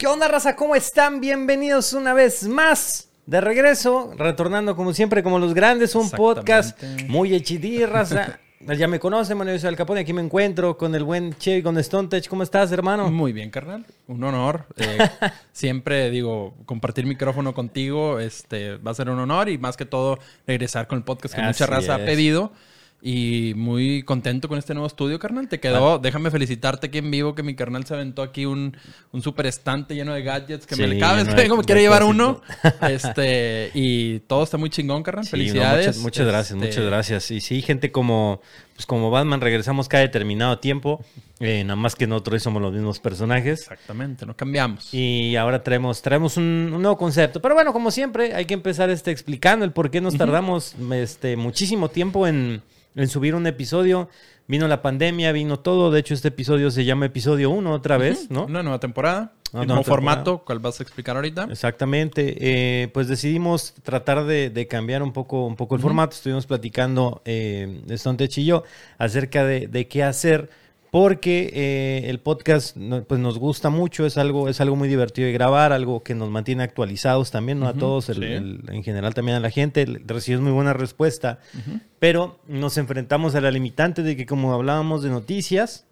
¿Qué onda, raza? ¿Cómo están? Bienvenidos una vez más de regreso, retornando como siempre, como los grandes, un podcast muy HD, raza. Ya me conocen, Manuel soy Capone, aquí me encuentro con el buen Chevy, con Stone ¿Cómo estás, hermano? Muy bien, carnal. Un honor. Eh, siempre digo, compartir micrófono contigo este, va a ser un honor y más que todo regresar con el podcast que mucha raza ha pedido. Y muy contento con este nuevo estudio, carnal. Te quedó, déjame felicitarte aquí en vivo que mi carnal se aventó aquí un, un super estante lleno de gadgets que me cada vez vengo me quiere llevar uno. Este, y todo está muy chingón, carnal. Felicidades. muchas, gracias, muchas este, gracias. Y sí, gente como, pues como Batman, regresamos cada determinado tiempo. Eh, nada más que nosotros somos los mismos personajes. Exactamente, no cambiamos. Y ahora traemos, traemos un, nuevo concepto. Pero bueno, como siempre, hay que empezar este, explicando el por qué nos tardamos este, muchísimo tiempo en en subir un episodio. Vino la pandemia, vino todo. De hecho, este episodio se llama episodio 1 otra vez, ¿no? Una nueva temporada. Un nuevo formato, ¿cuál vas a explicar ahorita? Exactamente. Eh, pues decidimos tratar de, cambiar un poco, un poco el formato. Estuvimos platicando, eh, Tech y yo, acerca de, de qué hacer porque eh, el podcast pues nos gusta mucho, es algo, es algo muy divertido de grabar, algo que nos mantiene actualizados también, no a todos, en general también a la gente, recibes muy buena respuesta, pero nos enfrentamos a la limitante de que como hablábamos de noticias,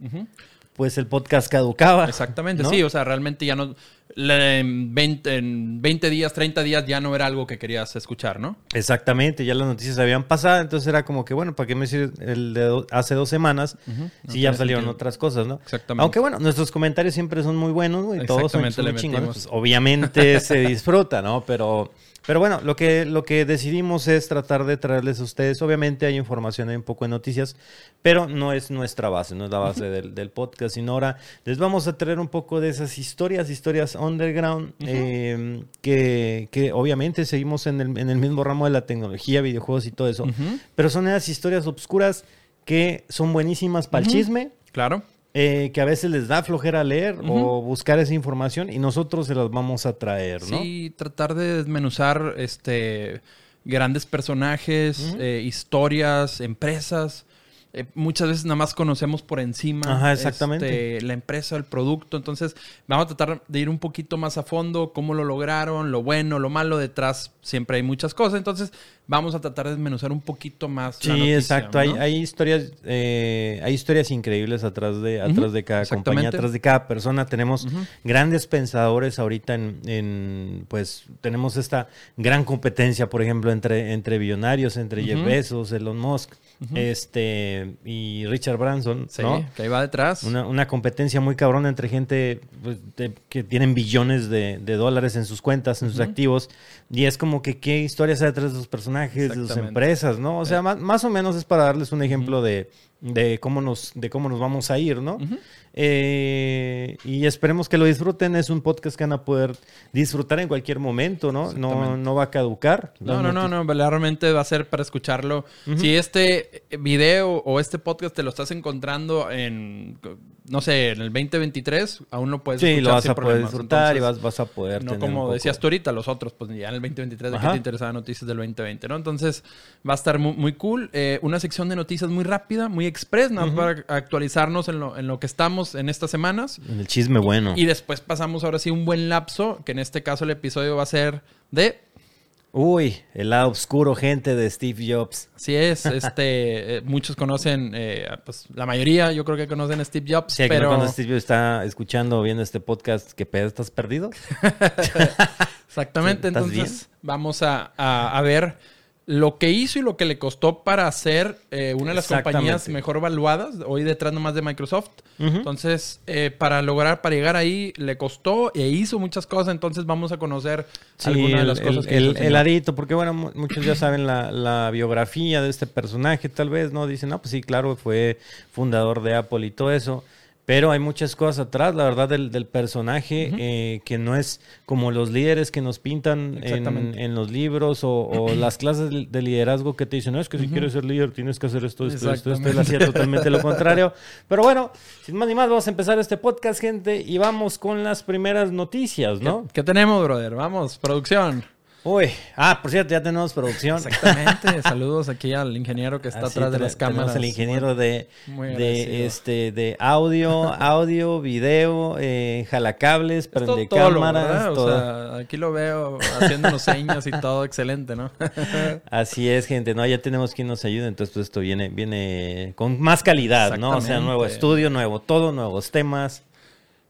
pues el podcast caducaba. Exactamente, sí, o sea, realmente ya no en 20, en 20 días, 30 días ya no era algo que querías escuchar, ¿no? Exactamente, ya las noticias habían pasado, entonces era como que, bueno, ¿para qué me sirve el de hace dos semanas si ya salieron otras cosas, ¿no? Exactamente. Aunque bueno, nuestros comentarios siempre son muy buenos, y todos son, muy chingones. Pues, obviamente se disfruta, ¿no? Pero pero bueno, lo que, lo que decidimos es tratar de traerles a ustedes. Obviamente hay información, hay un poco de noticias, pero no es nuestra base, no es la base del, podcast, sino ahora les vamos a traer un poco de esas historias, historias underground, em, que, que, obviamente seguimos en el, en el, mismo ramo de la tecnología, videojuegos y todo eso, pero son esas historias obscuras que son buenísimas para el chisme. Claro eh, que a veces les da flojera leer o buscar esa información y nosotros se las vamos a traer, ¿no? Sí, tratar de desmenuzar este grandes personajes, eh, historias, empresas eh, muchas veces nada más conocemos por encima exactamente. Este, la empresa, el producto. Entonces, vamos a tratar de ir un poquito más a fondo, cómo lo lograron, lo bueno, lo malo. Detrás siempre hay muchas cosas. Entonces, vamos a tratar de desmenuzar un poquito más. Sí, exacto. Hay, hay, historias, eh, hay historias increíbles atrás de, atrás de cada compañía, atrás de cada persona. Tenemos grandes pensadores ahorita en, en, pues, tenemos esta gran competencia, por ejemplo, entre, entre billonarios, entre Jeff Bezos, Elon Musk este y Richard Branson, ¿no? Que ahí va detrás. Una, competencia muy cabrona entre gente pues, que tienen billones de, dólares en sus cuentas, en sus activos. Y es como que qué historias hay detrás de sus personajes, de sus empresas, ¿no? O sea, más, más, o menos es para darles un ejemplo de, de cómo nos, de cómo nos vamos a ir, ¿no? Eh, y esperemos que lo disfruten. Es un podcast que van a poder disfrutar en cualquier momento, ¿no? No, no va a caducar. No, no, no, no, realmente va a ser para escucharlo. Si este video o este podcast te lo estás encontrando en no sé, en el 2023 aún lo puedes sí, lo vas a poder disfrutar y vas, vas, a poder No como decías tú ahorita, los otros, pues ya en el 2023 de qué te interesaban noticias del 2020, ¿no? Entonces va a estar muy, muy cool. Eh, una sección de noticias muy rápida, muy express, nada para actualizarnos en lo, en lo que estamos en estas semanas. En el chisme bueno. Y después pasamos ahora sí un buen lapso, que en este caso el episodio va a ser de Uy, el lado oscuro, gente de Steve Jobs. Así es, este, eh, muchos conocen, eh, pues la mayoría yo creo que conocen a Steve Jobs. Sí, pero... cuando Steve Jobs está escuchando o viendo este podcast, ¿qué pedo? ¿Estás perdido? Exactamente, entonces vamos a, a ver lo que hizo y lo que le costó para ser eh, una de las compañías mejor evaluadas, hoy detrás nomás de Microsoft. Entonces, eh, para lograr, para llegar ahí, le costó e hizo muchas cosas. Entonces, vamos a conocer algunas de las cosas que el, el arito, porque bueno, muchos ya saben la, la, biografía de este personaje, tal vez, ¿no? Dicen, no, pues sí, claro, fue fundador de Apple y todo eso. Pero hay muchas cosas atrás, la verdad, del, del personaje eh, que no es como los líderes que nos pintan en, en, los libros o, las clases de liderazgo que te dicen, no, es que si quieres ser líder tienes que hacer esto, esto, esto, esto. Él hacía totalmente lo contrario. Pero bueno, sin más ni más, vamos a empezar este podcast, gente, y vamos con las primeras noticias, ¿no? ¿Qué, qué tenemos, brother? Vamos, producción. Uy, ah, por cierto, ya tenemos producción. Exactamente. Saludos aquí al ingeniero que está atrás de las cámaras. el ingeniero de, de este de audio, audio, video, eh, jalacables, prende cámaras. O sea, aquí lo veo haciendo los señas y todo excelente, ¿no? Así es, gente. No, ya tenemos quien nos ayude, entonces pues esto viene, viene con más calidad, ¿no? O sea, nuevo estudio, nuevo todo, nuevos temas.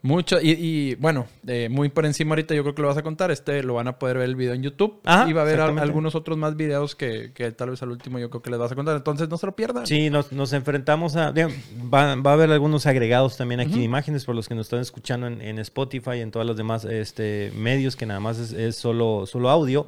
Mucho, y, bueno, eh, muy por encima ahorita yo creo que lo vas a contar. Este lo van a poder ver el video en YouTube. y va a haber algunos otros más videos que, tal vez al último yo creo que les vas a contar. Entonces no se lo pierdan. Sí, nos, enfrentamos a. va, va, a haber algunos agregados también aquí de imágenes por los que nos están escuchando en, en, Spotify y en todos los demás este, medios que nada más es, solo, solo audio.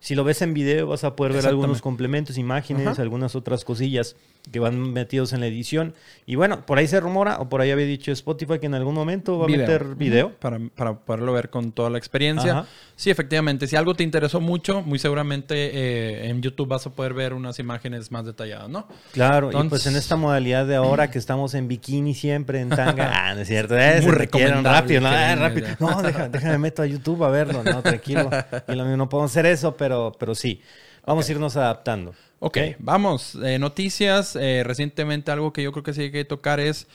Si lo ves en video vas a poder ver algunos complementos, imágenes, algunas otras cosillas que van metidos en la edición. Y bueno, por ahí se rumora, o por ahí había dicho Spotify que en algún momento va a meter video. Para, para, poderlo ver con toda la experiencia. Sí, efectivamente. Si algo te interesó mucho, muy seguramente eh, en YouTube vas a poder ver unas imágenes más detalladas, ¿no? Claro, y pues en esta modalidad de ahora que estamos en bikini siempre, en tanga. ah, no es cierto. Es, muy rápido, ¿no? Ah, rápido. No, déjame meto a YouTube a verlo, ¿no? Tranquilo. Y lo mismo, no podemos hacer eso, pero, pero sí. Vamos a irnos adaptando. Ok, vamos. Eh, noticias. Eh, recientemente algo que yo creo que sí hay que tocar es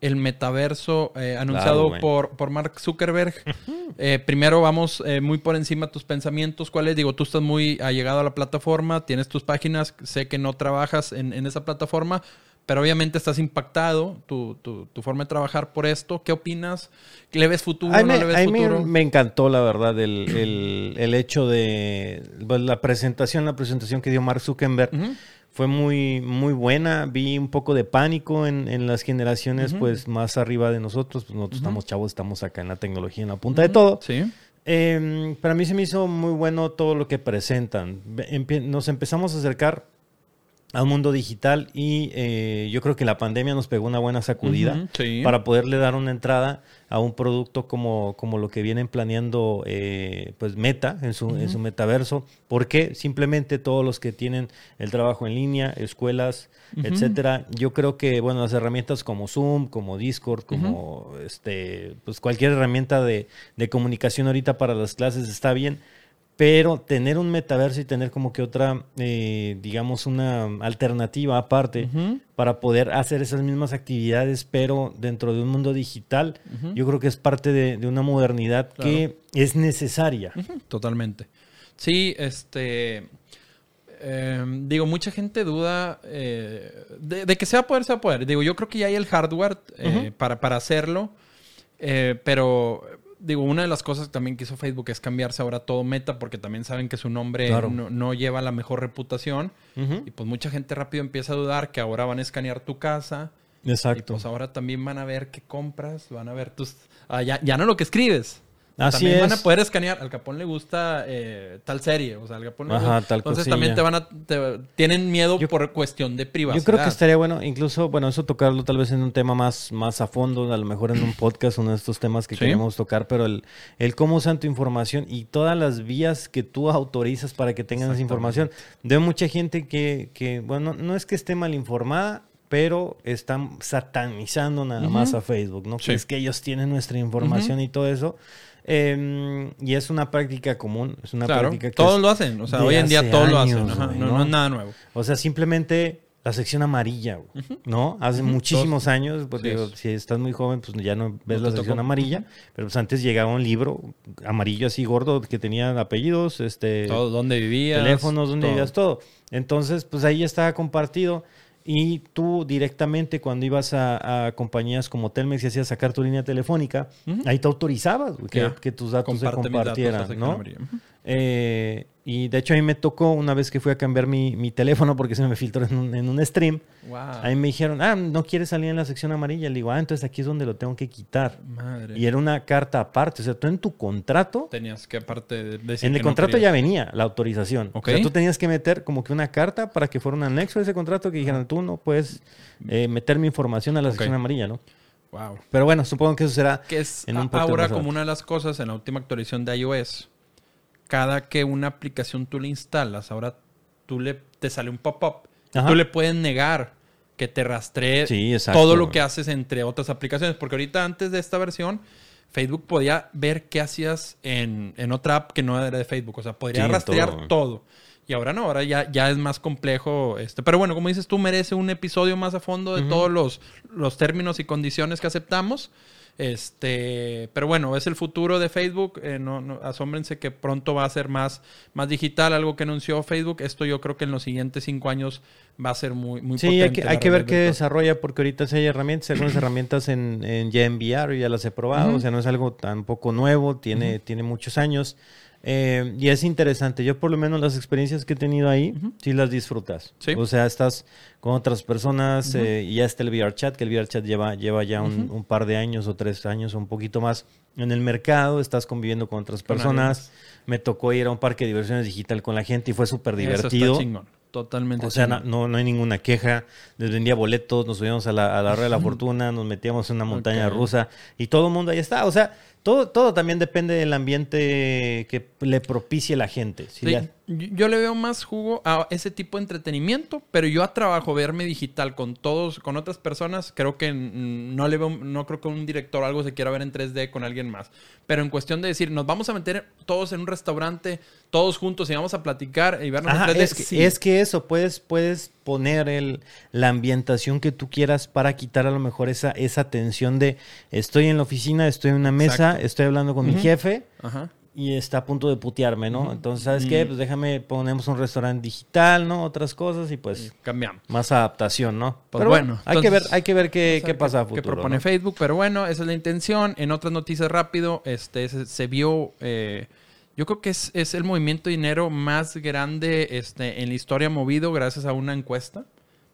el metaverso eh, anunciado por, por Mark Zuckerberg. primero vamos muy por encima tus pensamientos. ¿Cuáles? Digo, tú estás muy allegado a la plataforma, tienes tus páginas, sé que no trabajas en, en esa plataforma, pero obviamente estás impactado, tu, tu, tu, forma de trabajar por esto. ¿Qué opinas? ¿Le ves futuro? A ¿No le ves futuro? Me, encantó, la verdad, el, el, el, hecho de pues, la presentación, la presentación que dio Mark Zuckerberg. Fue muy, muy buena. Vi un poco de pánico en, en las generaciones pues más arriba de nosotros. Pues nosotros estamos chavos, estamos acá en la tecnología, en la punta de todo. Sí. Eh, para mí se me hizo muy bueno todo lo que presentan. nos empezamos a acercar al mundo digital y eh, yo creo que la pandemia nos pegó una buena sacudida para poderle dar una entrada a un producto como, como lo que vienen planeando eh, pues Meta en su, en su metaverso. porque Simplemente todos los que tienen el trabajo en línea, escuelas, etcétera. Yo creo que bueno, las herramientas como Zoom, como Discord, como este, pues cualquier herramienta de, de comunicación ahorita para las clases está bien pero tener un metaverso y tener como que otra, eh, digamos, una alternativa aparte para poder hacer esas mismas actividades, pero dentro de un mundo digital, yo creo que es parte de, una modernidad que es necesaria. Totalmente. Sí, este... Em, digo, mucha gente duda eh, de, que sea poder, sea poder. Digo, yo creo que ya hay el hardware eh, para, para hacerlo, pero digo, una de las cosas también que hizo Facebook es cambiarse ahora todo Meta porque también saben que su nombre no, lleva la mejor reputación. Y pues mucha gente rápido empieza a dudar que ahora van a escanear tu casa. Exacto. Y pues ahora también van a ver qué compras, van a ver tus... Ah, ya, ya no lo que escribes, Así también van a poder escanear. Al Capón le gusta eh, tal serie. O sea, al Capón Ajá, tal Entonces también te van a. tienen miedo por cuestión de privacidad. Yo creo que estaría bueno, incluso, bueno, eso tocarlo tal vez en un tema más, más a fondo, a lo mejor en un podcast, uno de estos temas que queremos tocar, pero el, el cómo usan tu información y todas las vías que tú autorizas para que tengan esa información. De mucha gente que, que, bueno, no es que esté mal informada, pero están satanizando nada más a Facebook, ¿no? es que ellos tienen nuestra información y todo eso. Em, y es una práctica común, es una práctica que todos lo hacen, o sea, hoy en día todos lo hacen, no, es nada nuevo. O sea, simplemente la sección amarilla, ¿no? Hace muchísimos años, pues si estás muy joven, pues ya no ves la sección amarilla, pero pues antes llegaba un libro amarillo así gordo que tenía apellidos, este... Todo, dónde vivías. Teléfonos, dónde vivías, todo. Entonces, pues ahí estaba compartido. Y tú directamente cuando ibas a, compañías como Telmex y hacías sacar tu línea telefónica, ahí te autorizabas que, tus datos se compartieran, ¿no? Eh, y de hecho a mí me tocó una vez que fui a cambiar mi, teléfono porque se me filtró en un, en un stream. Ahí me dijeron, ah, no quieres salir en la sección amarilla. Le digo, ah, entonces aquí es donde lo tengo que quitar. Madre. Y era una carta aparte. O sea, tú en tu contrato... Tenías que aparte En el contrato ya venía la autorización. O sea, tú tenías que meter como que una carta para que fuera un anexo de ese contrato que dijeran, tú no puedes eh, meter mi información a la sección amarilla, ¿no? Wow. Pero bueno, supongo que eso será que es en un ahora como una de las cosas en la última actualización de iOS cada que una aplicación tú le instalas, ahora tú le, te sale un pop-up. Tú le puedes negar que te rastree todo lo que haces entre otras aplicaciones. Porque ahorita antes de esta versión, Facebook podía ver qué hacías en, otra app que no era de Facebook. O sea, podría rastrear todo. Y ahora no, ahora ya, ya es más complejo. Este. Pero bueno, como dices tú, merece un episodio más a fondo de todos los, los términos y condiciones que aceptamos. Este, pero bueno, es el futuro de Facebook. Eh, no, asómbrense que pronto va a ser más, más digital, algo que anunció Facebook. Esto yo creo que en los siguientes cinco años va a ser muy, muy sí, hay que, hay que ver qué desarrolla, porque ahorita sí hay herramientas, algunas herramientas en, en ya ya las he probado, o sea, no es algo tan poco nuevo, tiene, tiene muchos años. Eh, y es interesante. Yo por lo menos las experiencias que he tenido ahí, sí las disfrutas. O sea, estás con otras personas eh, y ya está el VR Chat, que el VR Chat lleva, lleva ya un, par de años o tres años o un poquito más en el mercado. Estás conviviendo con otras personas. Me tocó ir a un parque de diversiones digital con la gente y fue súper divertido. Totalmente. O sea, no, no, hay ninguna queja. Les vendía boletos, nos subíamos a la, a la red de la fortuna, nos metíamos en una montaña rusa y todo el mundo ahí está. O sea, todo, todo también depende del ambiente que le propicie la gente. sí, yo le veo más jugo a ese tipo de entretenimiento, pero yo a trabajo, verme digital con todos, con otras personas, creo que no le veo, no creo que un director o algo se quiera ver en 3D con alguien más. Pero en cuestión de decir, nos vamos a meter todos en un restaurante, todos juntos y vamos a platicar y vernos en 3D. Es que, es que eso, puedes, puedes poner el, la ambientación que tú quieras para quitar a lo mejor esa, esa tensión de estoy en la oficina, estoy en una mesa, estoy hablando con mi jefe. Y está a punto de putearme, ¿no? Entonces, ¿sabes qué? Pues déjame, ponemos un restaurante digital, ¿no? Otras cosas y pues... cambiamos. Más adaptación, ¿no? Pues pero bueno, hay, que ver, hay que ver qué, qué pasa a futuro. Que propone Facebook, pero bueno, esa es la intención. En otras noticias rápido, este, se, vio... Eh, yo creo que es, es, el movimiento de dinero más grande este, en la historia movido gracias a una encuesta.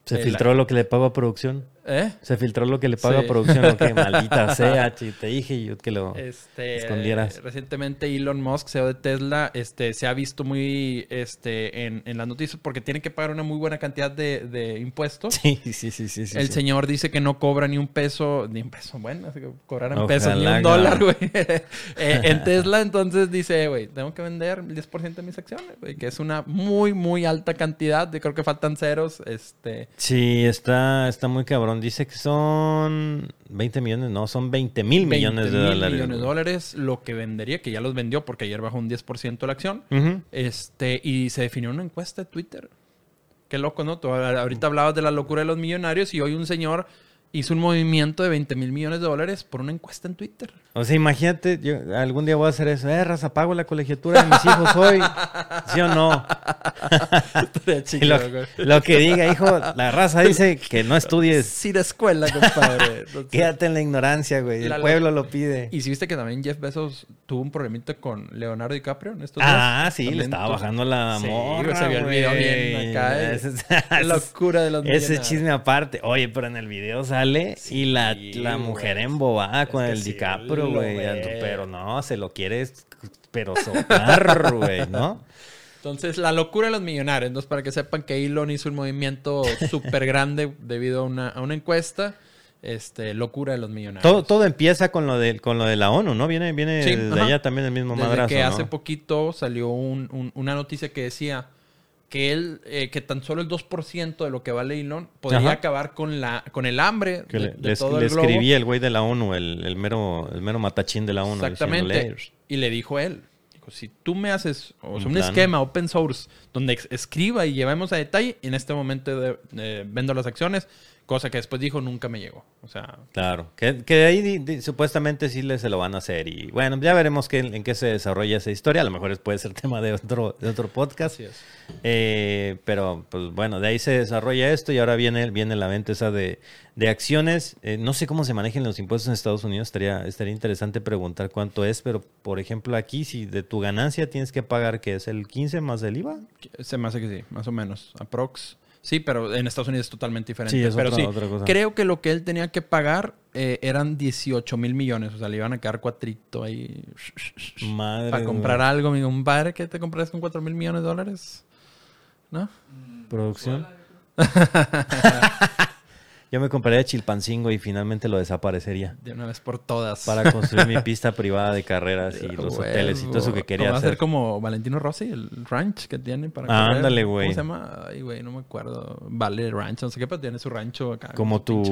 Se filtró lo que le pago a producción. ¿Eh? Se filtró lo que le paga a producción, que maldita sea, te dije yo que lo este, escondieras. Recientemente Elon Musk, CEO de Tesla, este, se ha visto muy este, en, en las noticias porque tiene que pagar una muy buena cantidad de, de impuestos. Sí, sí, sí, sí. El señor dice que no cobra ni un peso, ni un peso, bueno, así que cobrar un peso ni un dólar, güey. Eh, en Tesla, entonces dice, güey, tengo que vender el 10% de mis acciones, güey, que es una muy, muy alta cantidad. Yo creo que faltan ceros. Este... Sí, está, está muy cabrón dice que son 20 millones, no, son 20 mil millones de dólares. millones de dólares lo que vendería, que ya los vendió porque ayer bajó un 10% la acción. este Y se definió una encuesta de Twitter. Qué loco, ¿no? ahorita hablabas de la locura de los millonarios y hoy un señor hizo un movimiento de 20 mil millones de dólares por una encuesta en Twitter. O sea, imagínate, yo algún día voy a hacer eso. Eh, raza, pago la colegiatura de mis hijos hoy. ¿Sí o no? lo, que diga, hijo, la raza dice que no estudies. Sin escuela, compadre. Quédate en la ignorancia, güey. El pueblo lo pide. Y si viste que también Jeff Bezos tuvo un problemita con Leonardo DiCaprio en estos Ah, sí, le estaba bajando la sí, se vio el video bien acá. Eh. locura de los Ese chisme aparte. Oye, pero en el video sale y la, la mujer embobada con el DiCaprio pero no, se lo quieres, pero soltar, güey, ¿no? Entonces, la locura de los millonarios. Entonces, para que sepan que Elon hizo un movimiento súper grande debido a una, a una encuesta. Este, locura de los millonarios. Todo, todo empieza con lo, de, con lo de la ONU, ¿no? Viene, viene de allá también el mismo Desde que hace poquito salió una noticia que decía que él, eh, que tan solo el 2% de lo que vale Elon podría acabar con la con el hambre que de, le, todo el escribía el güey de la ONU, el, mero, el mero matachín de la ONU. Exactamente. Y le dijo él, dijo, si tú me haces un, esquema open source donde escriba y llevemos a detalle, en este momento vendo las acciones, Cosa que después dijo nunca me llegó. O sea. Claro. Que, que ahí supuestamente sí le, se lo van a hacer. Y bueno, ya veremos qué, en qué se desarrolla esa historia. A lo mejor puede ser tema de otro, de otro podcast. Eh, pero pues bueno, de ahí se desarrolla esto y ahora viene, viene la venta esa de, de acciones. Eh, no sé cómo se manejan los impuestos en Estados Unidos. Estaría, estaría interesante preguntar cuánto es. Pero por ejemplo, aquí, si de tu ganancia tienes que pagar, que es el 15 más el IVA. Se me hace que sí, más o menos. Aprox. Sí, pero en Estados Unidos es totalmente diferente. Sí, es pero sí, creo que lo que él tenía que pagar eh, eran 18 mil millones. O sea, le iban a quedar cuatrito ahí. Madre. Para comprar algo, mi compadre, ¿qué te compras con 4 mil millones de dólares? ¿No? Producción. Yo me compraría Chilpancingo y finalmente lo desaparecería. De una vez por todas. Para construir mi pista privada de carreras y los hoteles y todo eso que quería hacer. Va a ser como Valentino Rossi, el ranch que tiene para ah, ándale, güey. ¿Cómo se llama? Ay, güey, no me acuerdo. Vale Ranch, no sé qué, pero tiene su rancho acá. Como tu,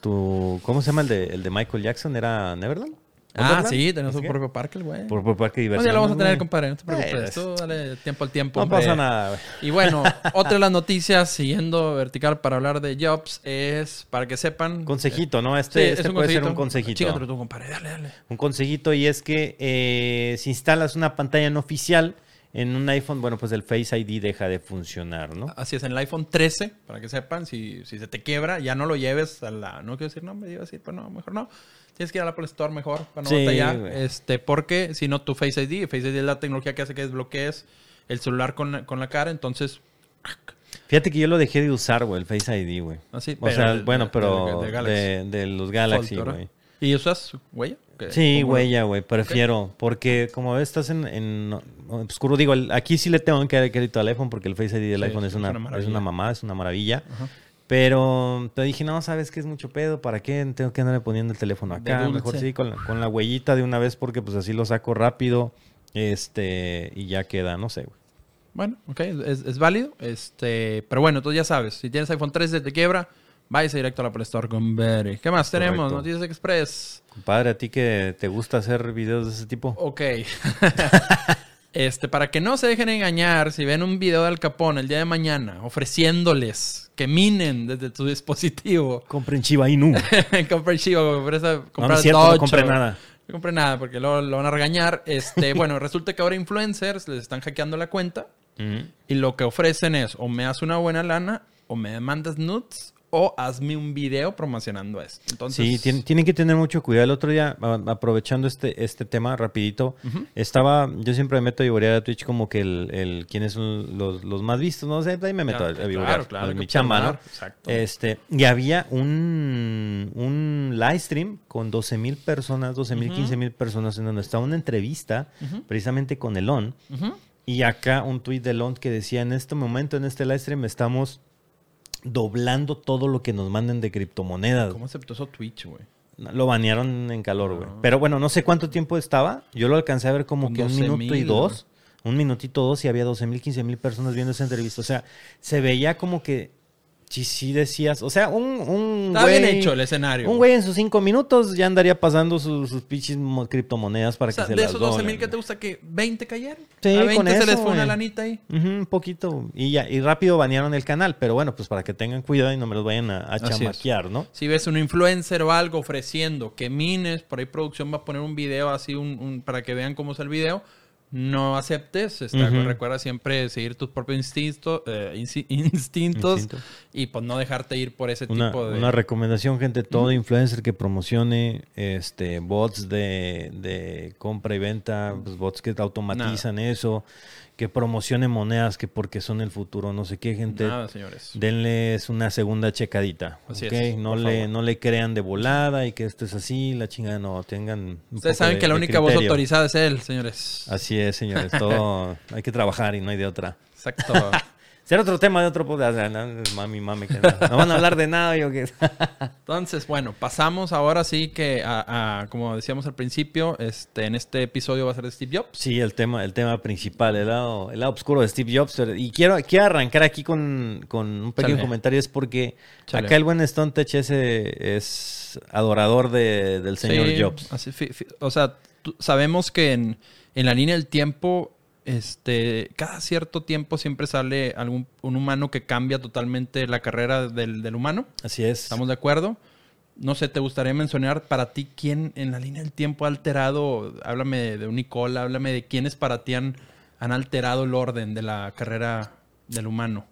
tu... ¿Cómo se llama el de, el de Michael Jackson? ¿Era Neverland? Ah, sí, tenemos su propio parque, güey. Por propio parque diversión. ya lo vamos a tener, compadre. No te preocupes. Tú dale tiempo al tiempo. No pasa nada, güey. Y bueno, otra de las noticias, siguiendo vertical para hablar de Jobs, es para que sepan. Consejito, ¿no? Este, este puede ser un consejito. Chígatelo tú, compadre. Dale, dale. Un consejito y es que eh, si instalas una pantalla no oficial en un iPhone, bueno, pues el Face ID deja de funcionar, ¿no? Así es, en el iPhone 13, para que sepan, si, si se te quiebra, ya no lo lleves a la. No quiero decir nombre, iba a decir, pues no, mejor no Tienes que ir a la Apple Store mejor para no batallar. Este, porque si no, tu Face ID, Face ID es la tecnología que hace que desbloquees el celular con la, con la cara, entonces. Fíjate que yo lo dejé de usar, güey, el Face ID, güey. ¿Ah, sí? O sea, bueno, pero de, los Galaxy, güey. ¿Y usas huella? Sí, huella, güey, prefiero. Porque como ves, estás en, en, oscuro, digo, aquí sí le tengo que dar crédito al iPhone porque el Face ID del iPhone es, una, es una mamá, es una maravilla. Ajá. Pero te dije, no, sabes que es mucho pedo, ¿para qué tengo que andarle poniendo el teléfono acá? Mejor sí, con la, con la huellita de una vez porque pues así lo saco rápido este y ya queda, no sé, güey. Bueno, ok, es, es, válido. Este, pero bueno, tú ya sabes, si tienes iPhone 13 te quiebra, váyase directo a la Play Store con Berry. ¿Qué más tenemos? Noticias Express. Compadre, ¿a ti que te gusta hacer videos de ese tipo? Ok. Este, para que no se dejen engañar, si ven un video de Al Capone el día de mañana ofreciéndoles que minen desde tu dispositivo. Compren Chiva Inu. compren compren no, no es cierto, no compren nada. No compren nada porque luego lo van a regañar. Este, bueno, resulta que ahora influencers les están hackeando la cuenta y lo que ofrecen es o me das una buena lana o me mandas nudes o hazme un video promocionando esto. Entonces, sí, tienen, que tener mucho cuidado. El otro día, aprovechando este, este tema rapidito, estaba, yo siempre me meto a vivorear a Twitch como que el, el quiénes son los, los, más vistos, no sé, ahí me meto a, vivorear. Claro, mi chamba, ¿no? Exacto. Este, y había un, un live stream con 12 mil personas, 12 mil, 15 mil personas en donde estaba una entrevista precisamente con Elon. Y acá un tweet de Elon que decía, en este momento, en este live stream, estamos doblando todo lo que nos manden de criptomonedas. ¿Cómo aceptó eso Twitch, güey? Lo banearon en calor, güey. Pero bueno, no sé cuánto tiempo estaba. Yo lo alcancé a ver como que un minuto y dos. Un minutito dos y había 12 mil, 15 mil personas viendo esa entrevista. O sea, se veía como que Sí, sí decías, o sea, un, un Está bien hecho el escenario. Un güey en sus cinco minutos ya andaría pasando sus, sus pinches criptomonedas para que se de esos 12 mil que te gusta que 20 cayeron. Sí, a 20 se les fue una lanita ahí. un poquito. Y ya, y rápido banearon el canal, pero bueno, pues para que tengan cuidado y no me los vayan a, a chamaquear, ¿no? Si ves un influencer o algo ofreciendo que mines, por ahí producción va a poner un video así un, un para que vean cómo es el video no aceptes. Recuerda siempre seguir tus propios instintos, eh, instintos y pues no dejarte ir por ese tipo de... Una recomendación, gente, todo influencer que promocione este bots de, de compra y venta, pues, bots que automatizan eso, que promocione monedas que porque son el futuro, no sé qué, gente. Nada, señores. Denles una segunda checadita. Así es, no le no le crean de volada y que esto es así, la chingada no, tengan Ustedes saben que la única voz autorizada es él, señores. Así es, señores, todo hay que trabajar y no hay de otra. Exacto. Será otro tema de otro podcast. Mami, mami, que no, van a hablar de nada. Yo que... Entonces, bueno, pasamos ahora sí que a, como decíamos al principio, este, en este episodio va a ser de Steve Jobs. Sí, el tema, el tema principal, el lado, el lado oscuro de Steve Jobs. Y quiero, quiero arrancar aquí con, con un pequeño comentario, es porque acá el buen Stone Tech ese es adorador de, del señor Jobs. o sea, sabemos que en, en la línea del tiempo este, cada cierto tiempo siempre sale algún un humano que cambia totalmente la carrera del, humano. Así es. ¿Estamos de acuerdo? No sé, ¿te gustaría mencionar para ti quién en la línea del tiempo ha alterado? Háblame de un Nicole, háblame de quiénes para ti han, han alterado el orden de la carrera del humano.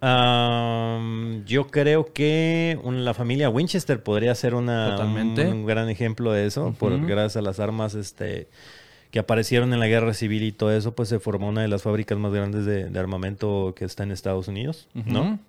yo creo que la familia Winchester podría ser una, Un, gran ejemplo de eso, por, gracias a las armas este, que aparecieron en la guerra civil y todo eso, pues se formó una de las fábricas más grandes de, armamento que está en Estados Unidos, ¿no?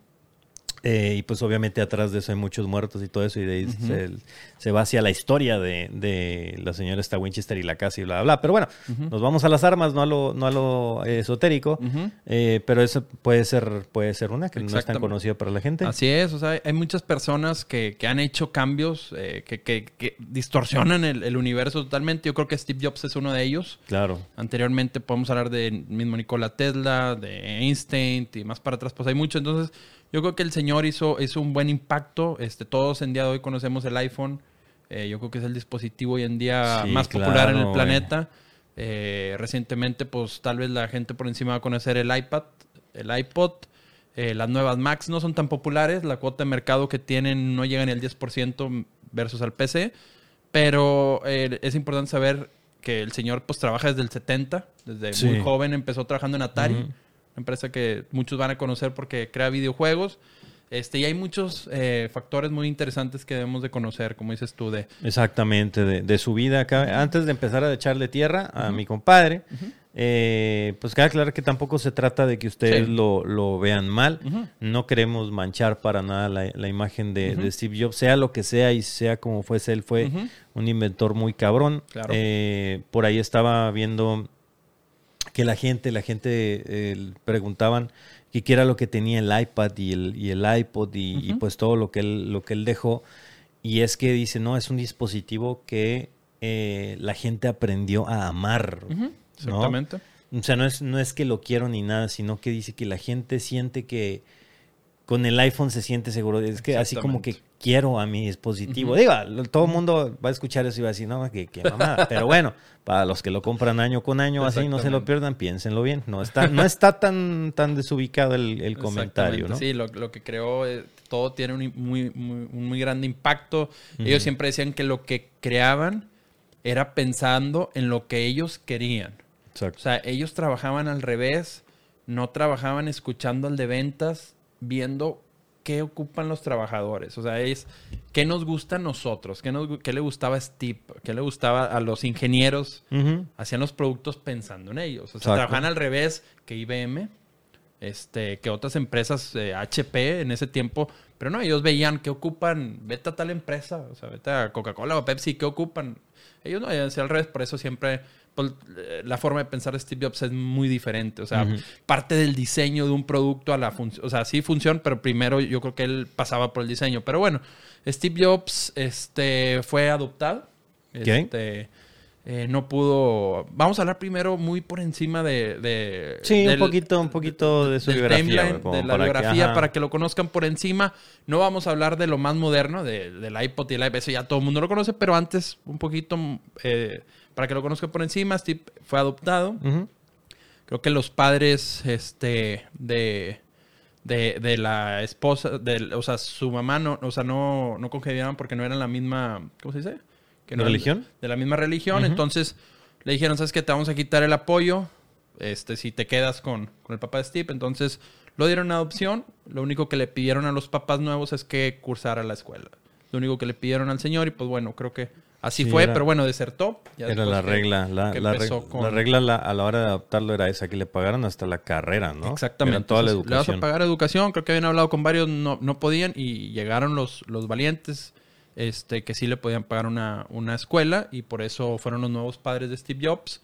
Eh, y pues obviamente atrás de eso hay muchos muertos y todo eso, y de ahí se, va hacia la historia de, la señora esta Winchester y la casa y bla, bla, bla. Pero bueno, nos vamos a las armas, no a lo, no a lo esotérico, eh, pero eso puede ser, puede ser una que no es tan conocida para la gente. Así es, o sea, hay muchas personas que, han hecho cambios eh, que, distorsionan el, universo totalmente. Yo creo que Steve Jobs es uno de ellos. Claro. Anteriormente podemos hablar de mismo Nikola Tesla, de Einstein y más para atrás, pues hay mucho. Entonces, yo creo que el señor hizo, hizo un buen impacto. Este, todos en día de hoy conocemos el iPhone. Eh, yo creo que es el dispositivo hoy en día más popular en el planeta. Eh, recientemente, pues tal vez la gente por encima va a conocer el iPad, el iPod. Eh, las nuevas Macs no son tan populares. La cuota de mercado que tienen no llega ni al 10% versus al PC. Pero es importante saber que el señor pues trabaja desde el 70. Desde muy joven empezó trabajando en Atari. Empresa que muchos van a conocer porque crea videojuegos. Este, y hay muchos eh, factores muy interesantes que debemos de conocer, como dices tú, de... Exactamente, de, su vida acá. Antes de empezar a echarle tierra a mi compadre, eh, pues queda claro que tampoco se trata de que ustedes lo, vean mal. No queremos manchar para nada la, imagen de, Steve Jobs, sea lo que sea y sea como fuese, él fue un inventor muy cabrón. Eh, por ahí estaba viendo que la gente, la gente preguntaban que quiera lo que tenía el iPad y el, y el iPod y, pues todo lo que, él, lo que él dejó. Y es que dice, no, es un dispositivo que eh, la gente aprendió a amar. Exactamente. O sea, no es, no es que lo quiero ni nada, sino que dice que la gente siente que con el iPhone se siente seguro. Es que así como que quiero a mi dispositivo. Diga, todo el mundo va a escuchar eso y va a decir, no, que, que mamada. Pero bueno, para los que lo compran año con año, así no se lo pierdan, piénsenlo bien. No está, no está tan, tan desubicado el, comentario, ¿no? Sí, lo, que creo, eh, todo tiene un muy, muy, un muy grande impacto. Ellos siempre decían que lo que creaban era pensando en lo que ellos querían. O sea, ellos trabajaban al revés, no trabajaban escuchando al de ventas, viendo qué ocupan los trabajadores. O sea, es qué nos gusta a nosotros, qué, nos, qué le gustaba a Steve, qué le gustaba a los ingenieros. Hacían los productos pensando en ellos. O sea, trabajaban al revés que IBM, este, que otras empresas, HP eh, en ese tiempo. Pero no, ellos veían qué ocupan, vete a tal empresa, o sea, vete a Coca-Cola o Pepsi, qué ocupan. Ellos no, hacían al revés, por eso siempre la forma de pensar de Steve Jobs es muy diferente. O sea, parte del diseño de un producto a la función. O sea, sí funciona, pero primero yo creo que él pasaba por el diseño. Pero bueno, Steve Jobs este, fue adoptado. Este, eh, no pudo. Vamos a hablar primero muy por encima de. sí, un poquito, un poquito de, su biografía. de la biografía, para que lo conozcan por encima. No vamos a hablar de lo más moderno, del iPod y el eso ya todo el mundo lo conoce, pero antes, un poquito. Eh, para que lo conozca por encima, Steve fue adoptado. Creo que los padres este, de, de, la esposa, de, o sea, su mamá no, o sea, no, no congeniaban porque no eran la misma, ¿cómo se dice? Que no ¿Religión? De la misma religión. Entonces le dijeron, ¿sabes qué? Te vamos a quitar el apoyo este, si te quedas con, con el papá de Steve. Entonces lo dieron a adopción. Lo único que le pidieron a los papás nuevos es que cursara la escuela. Lo único que le pidieron al señor y pues bueno, creo que Así fue, pero bueno, desertó. era la regla. La, regla a la hora de adoptarlo era esa, que le pagaran hasta la carrera, ¿no? Exactamente. toda la educación. Le vas a pagar educación, creo que habían hablado con varios, no, no podían, y llegaron los, los valientes este, que sí le podían pagar una, una escuela, y por eso fueron los nuevos padres de Steve Jobs.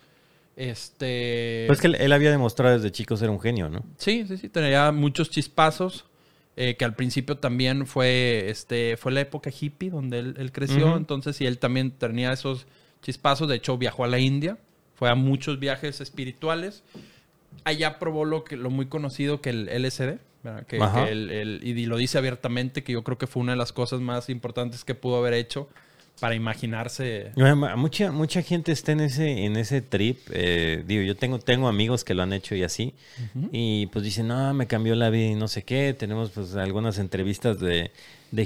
Este... Pues que él había demostrado desde chico ser un genio, ¿no? Sí, sí, sí, tenía muchos chispazos. Eh, que al principio también fue, este, fue la época hippie donde él, creció, entonces, y él también tenía esos chispazos, de hecho viajó a la India, fue a muchos viajes espirituales, allá probó lo, que, lo muy conocido que el LSD, que, y lo dice abiertamente, que yo creo que fue una de las cosas más importantes que pudo haber hecho para imaginarse. Mucha, mucha gente está en ese, en ese trip. Eh, digo, yo tengo, tengo amigos que lo han hecho y así. Y pues dicen, no, me cambió la vida y no sé qué. Tenemos pues algunas entrevistas de,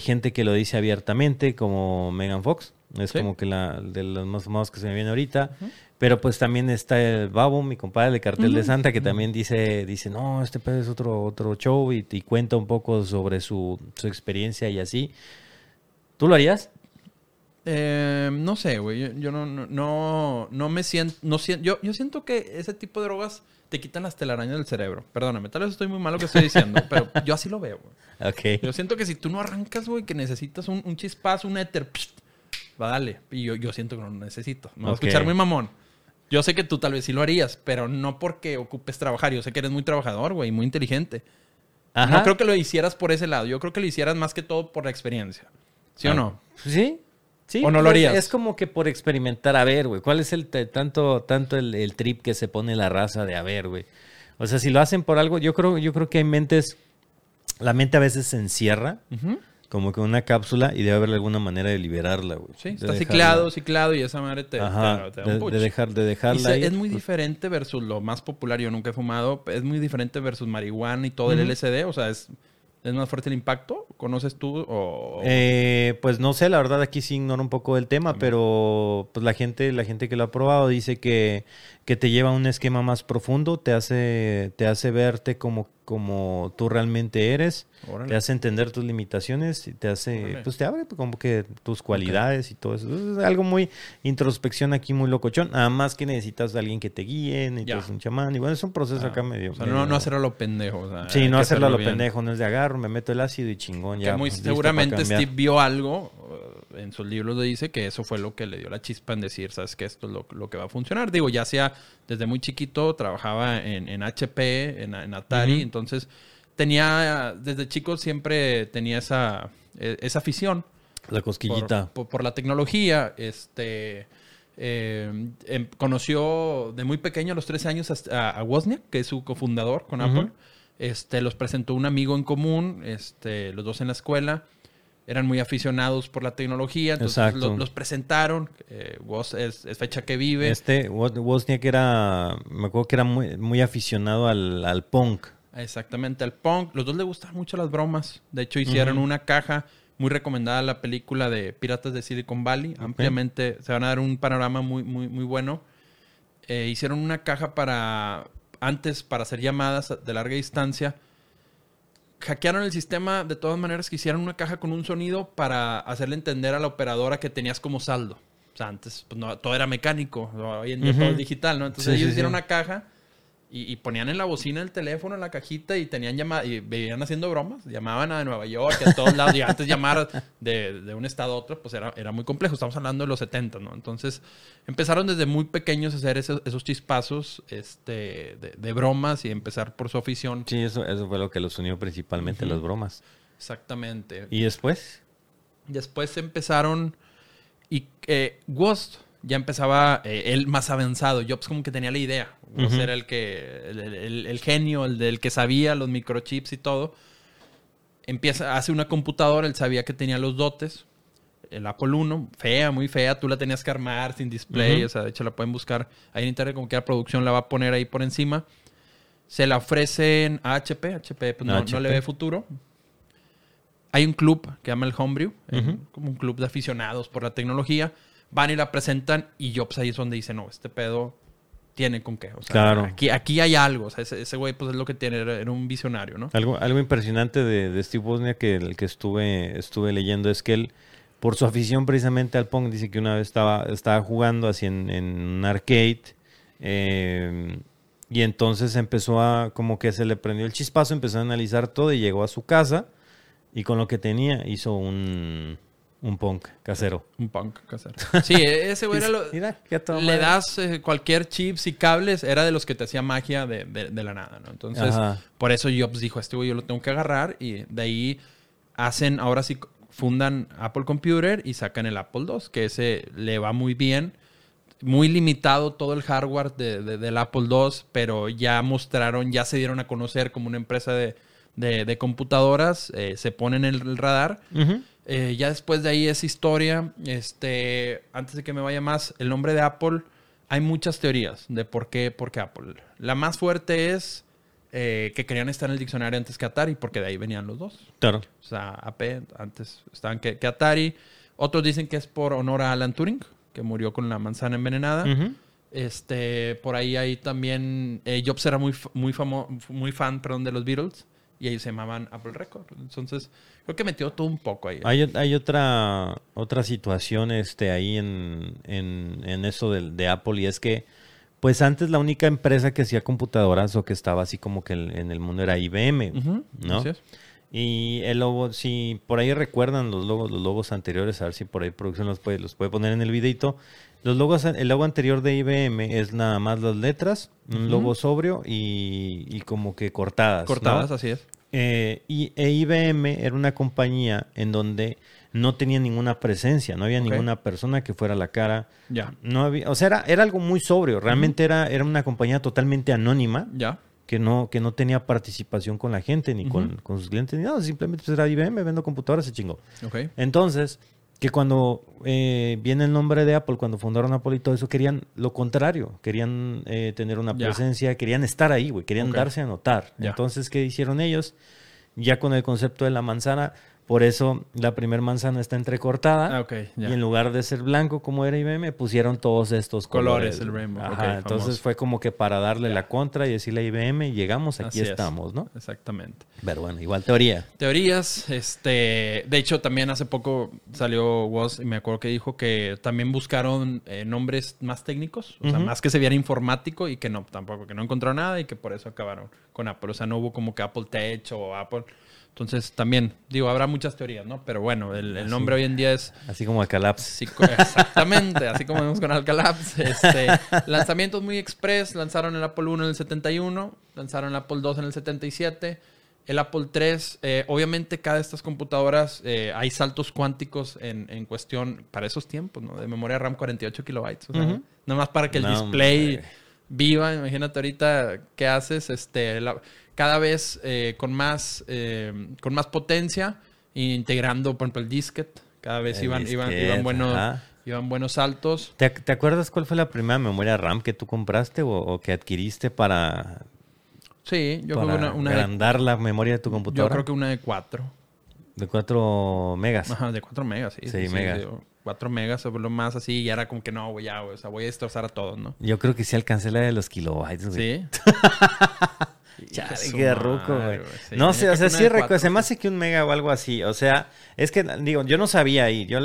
gente que lo dice abiertamente, como Megan Fox. Es como que la de los más famosos que se me viene ahorita. Pero pues también está el Babo, mi compadre de Cartel de Santa, que también dice, dice, no, este pedo es otro, otro show y, y cuenta un poco sobre su, su experiencia y así. ¿Tú lo harías? Eh, no sé, güey. Yo, no, no, no, me siento. No siento yo, yo siento que ese tipo de drogas te quitan las telarañas del cerebro. Perdóname, tal vez estoy muy mal lo que estoy diciendo, pero yo así lo veo, güey. Ok. Yo siento que si tú no arrancas, güey, que necesitas un, un chispazo, un éter, va, dale. Y yo, yo siento que no lo necesito. Me voy a escuchar muy mamón. Yo sé que tú tal vez sí lo harías, pero no porque ocupes trabajar. Yo sé que eres muy trabajador, güey, muy inteligente. No creo que lo hicieras por ese lado. Yo creo que lo hicieras más que todo por la experiencia. ¿Sí o ah, no? Sí, Sí, ¿O no lo harías? Es como que por experimentar, a ver, güey, ¿cuál es el tanto, tanto el, trip que se pone la raza de a ver, güey? O sea, si lo hacen por algo, yo creo, yo creo que hay mentes, la mente a veces se encierra como que una cápsula y debe haber alguna manera de liberarla, güey. Sí, está ciclado, ciclado y esa madre te, Ajá, da un de, de, dejar, de dejarla Es muy pues. diferente versus lo más popular, yo nunca he fumado, es muy diferente versus marihuana y todo el LSD, o sea, es ¿Es más fuerte el impacto? ¿Conoces tú? O... Eh, pues no sé, la verdad aquí sí ignoro un poco del tema, pero pues la gente, la gente que lo ha probado dice que, que te lleva a un esquema más profundo, te hace, te hace verte como, como tú realmente eres, te hace entender tus limitaciones y te hace, pues te abre como que tus cualidades y todo eso. Es algo muy introspección aquí, muy locochón. Nada más que necesitas a alguien que te guíe, necesitas un chamán. Y bueno, es un proceso acá medio. O sea, no, hacerlo a lo pendejo. sí, no hacerlo, a lo pendejo, no es de agarro, me meto el ácido y chingón. ya, muy seguramente Steve vio algo en sus libros le dice que eso fue lo que le dio la chispa en decir, sabes que esto es lo, que va a funcionar. Digo, ya sea desde muy chiquito, trabajaba en, HP, en, Atari, entonces tenía, desde chico siempre tenía esa, e, esa afición. La cosquillita. Por, la tecnología, este... Eh, em, conoció de muy pequeño, a los 13 años, a, Wozniak, que es su cofundador con Apple. Este, los presentó un amigo en común, este, los dos en la escuela eran muy aficionados por la tecnología, entonces los, presentaron. Eh, es, fecha que vive. Este, Wozniak era, me acuerdo que era muy, muy aficionado al, punk. Exactamente, al punk. Los dos le gustan mucho las bromas. De hecho, hicieron una caja muy recomendada, la película de Piratas de Silicon Valley. Ampliamente, se van a dar un panorama muy, muy, muy bueno. Eh, hicieron una caja para, antes, para hacer llamadas de larga distancia hackearon el sistema de todas maneras que hicieron una caja con un sonido para hacerle entender a la operadora que tenías como saldo. O sea, antes pues, no, todo era mecánico, hoy en día todo es digital, ¿no? Entonces ellos hicieron una caja y, ponían en la bocina el teléfono, en la cajita y tenían llamadas, y veían haciendo bromas, llamaban a Nueva York, a todos lados, y antes llamar de, un estado a otro, pues era, era muy complejo, estamos hablando de los 70, ¿no? Entonces empezaron desde muy pequeños a hacer esos, chispazos este, de, bromas y empezar por su afición. Sí, eso, eso fue lo que los unió principalmente, las bromas. Exactamente. ¿Y después? Después empezaron, y eh, Ghost ya empezaba eh, él más avanzado. Jobs como que tenía la idea. Uh era el que, el, genio, el del que sabía los microchips y todo. Empieza, hace una computadora, él sabía que tenía los dotes. El Apple 1, fea, muy fea, tú la tenías que armar sin display, o sea, de hecho la pueden buscar ahí en internet, como que la producción la va a poner ahí por encima. Se la ofrecen a HP, HP pues no, no le ve futuro. Hay un club que llama el Homebrew, como un club de aficionados por la tecnología van y la presentan y Jobs ahí es donde dice, no, este pedo tiene con qué. O sea, claro. aquí, aquí hay algo. O sea, ese, güey pues es lo que tiene, era, un visionario, ¿no? Algo, algo impresionante de, Steve Wozniak que, el que estuve, estuve leyendo es que él, por su afición precisamente al punk, dice que una vez estaba, estaba jugando así en, un arcade eh, y entonces empezó a, como que se le prendió el chispazo, empezó a analizar todo y llegó a su casa y con lo que tenía hizo un un punk casero. Un punk casero. Sí, ese güey era lo. le das eh, cualquier chips y cables, era de los que te hacía magia de, la nada, ¿no? Entonces, por eso Jobs dijo: Este güey yo lo tengo que agarrar. Y de ahí hacen, ahora sí, fundan Apple Computer y sacan el Apple II, que ese le va muy bien. Muy limitado todo el hardware del Apple II, pero ya mostraron, ya se dieron a conocer como una empresa de, computadoras, eh, se ponen en el radar. Eh, ya después de ahí es historia. Este, antes de que me vaya más, el nombre de Apple, hay muchas teorías de por qué, por qué Apple. La más fuerte es eh, que querían estar en el diccionario antes que Atari, porque de ahí venían los dos. Claro. O sea, AP antes estaban que, Atari. Otros dicen que es por honor a Alan Turing, que murió con la manzana envenenada. Este, por ahí hay también. Eh, Jobs era muy, muy, muy fan perdón, de los Beatles y ellos se llamaban Apple Record. Entonces, creo que metió todo un poco ahí. Hay, hay otra, otra situación este, ahí en, en, eso de, de, Apple y es que, pues antes la única empresa que hacía computadoras o que estaba así como que en el mundo era IBM, ¿no? Y el logo, si por ahí recuerdan los logos, los logos anteriores, a ver si por ahí producción los puede, los puede poner en el videito. Los logos, el logo anterior de IBM es nada más las letras, un logo sobrio y, como que cortadas. Cortadas, así es. Eh, y e IBM era una compañía en donde no tenía ninguna presencia, no había ninguna persona que fuera la cara. Ya. No había, o sea, era, era algo muy sobrio. Realmente era, era una compañía totalmente anónima. Ya que no, que no tenía participación con la gente, ni con, con, sus clientes, ni nada. Simplemente pues, era IBM, vendo computadoras, se chingó. Okay. Entonces, que cuando eh, viene el nombre de Apple, cuando fundaron Apple y todo eso, querían lo contrario, querían eh, tener una presencia, querían estar ahí, güey, querían darse a notar. Entonces, ¿qué hicieron ellos? Ya con el concepto de la manzana, por eso la primera manzana está entrecortada. Ah, y en lugar de ser blanco como era IBM, pusieron todos estos colores. colores el rainbow. entonces fue como que para darle la contra y decirle a IBM, llegamos, aquí estamos, ¿no? Exactamente. Pero bueno, igual teoría. Teorías, este, de hecho también hace poco salió Woz y me acuerdo que dijo que también buscaron eh, nombres más técnicos, o sea, más que se viera informático y que no, tampoco, que no encontró nada y que por eso acabaron con Apple. O sea, no hubo como que Apple Tech o Apple entonces también, digo, habrá muchas teorías, ¿no? Pero bueno, el, nombre hoy en día es... Así como Alcalaps. exactamente, así como vemos con Alcalaps. Este, lanzamientos muy express, lanzaron el Apple 1 en el 71, lanzaron el Apple 2 en el 77, el Apple 3, eh, obviamente cada de estas computadoras eh, hay saltos cuánticos en, cuestión para esos tiempos, ¿no? De memoria RAM 48 kilobytes. O sea, Nada más para que el display viva. Imagínate ahorita qué haces, este cada vez eh, con, más, eh, con más potencia, integrando, por ejemplo, el disket. Cada vez iban, iban, iban, buenos, iban buenos saltos. ¿Te, acuerdas cuál fue la primera memoria RAM que tú compraste o, que adquiriste para... Sí, yo creo que una, agrandar la memoria de tu computadora. Yo creo que una de 4. De 4 megas. Ajá, de 4 megas, sí. Sí, megas. 4 megas o lo más así, y era como que no, ya, o sea, voy a destrozar a todos, ¿no? Yo creo que sí alcancé la de los kilobytes, Sí. Chale, qué ruco, güey. No sé, o sea, sí recuerdo, se me hace que un mega o algo así. O sea, es que, digo, yo no sabía ahí. Yo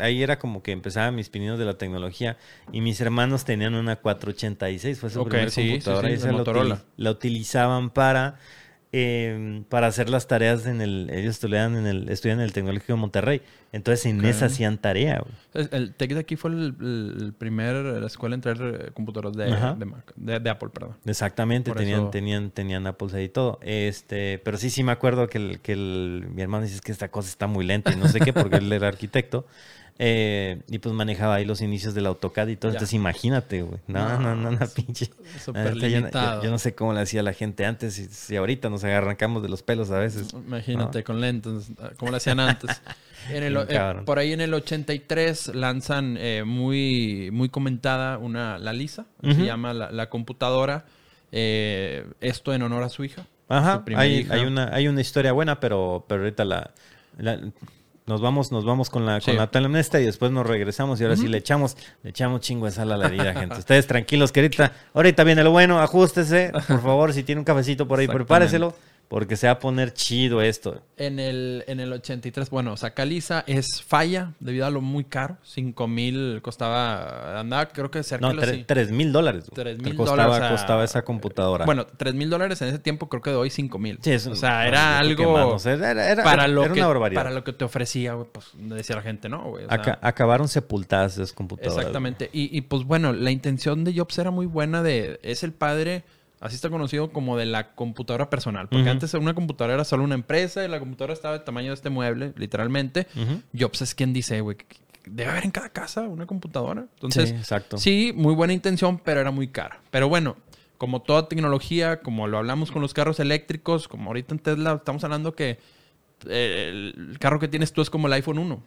ahí era como que empezaba mis pininos de la tecnología y mis hermanos tenían una 486, fue su okay, primer computadora y la, la utilizaban para eh, para hacer las tareas en el. Ellos estudian en el, estudian en el Tecnológico de Monterrey. Entonces en esa hacían tarea. El, TEC de aquí fue el, primer la escuela en traer eh, computadoras de, de, Apple, perdón. Exactamente, tenían, tenían, tenían Apple ahí y todo. Este, pero sí, sí me acuerdo que, el, que mi hermano dice que esta cosa está muy lenta y no sé qué, porque él era arquitecto. Eh, y pues manejaba ahí los inicios del AutoCAD y todo. Entonces imagínate, güey. No, no, no, no, pinche. yo, no sé cómo le hacía la gente antes y si ahorita nos arrancamos de los pelos a veces. Imagínate, con lentes, como le hacían antes. En el, eh, por ahí en el 83 lanzan eh, muy, muy comentada una, la Lisa, se llama la, computadora. esto en honor a su hija. Ajá, hay, hay, una, hay una historia buena, pero, pero ahorita la nos vamos, nos vamos con la, con la y después nos regresamos y ahora sí le echamos, le echamos chingo de sal a la herida, gente. Ustedes tranquilos, que ahorita, ahorita viene lo bueno, ajustese, por favor, si tiene un cafecito por ahí, prepáreselo. Porque se va a poner chido esto. En el, en el 83, bueno, Sacaliza es falla debido a lo muy caro. 5 mil costaba, andaba creo que cerca no, de 3 mil dólares. 3 mil dólares. Costaba esa computadora. Bueno, 3 mil dólares en ese tiempo creo que de hoy 5 mil. Sí, o sea, era algo... era, para, lo que, una barbaridad. para lo que te ofrecía, pues decía la gente, ¿no? acabaron sepultadas esas computadoras. Exactamente. Y, y pues bueno, la intención de Jobs era muy buena de... Es el padre Así está conocido como de la computadora personal. Porque antes una computadora era solo una empresa y la computadora estaba del tamaño de este mueble, literalmente. Jobs es quien dice, güey, debe haber en cada casa una computadora. Entonces, sí, exacto. sí, muy buena intención, pero era muy cara. Pero bueno, como toda tecnología, como lo hablamos con los carros eléctricos, como ahorita en Tesla, estamos hablando que eh, el carro que tienes tú es como el iPhone 1.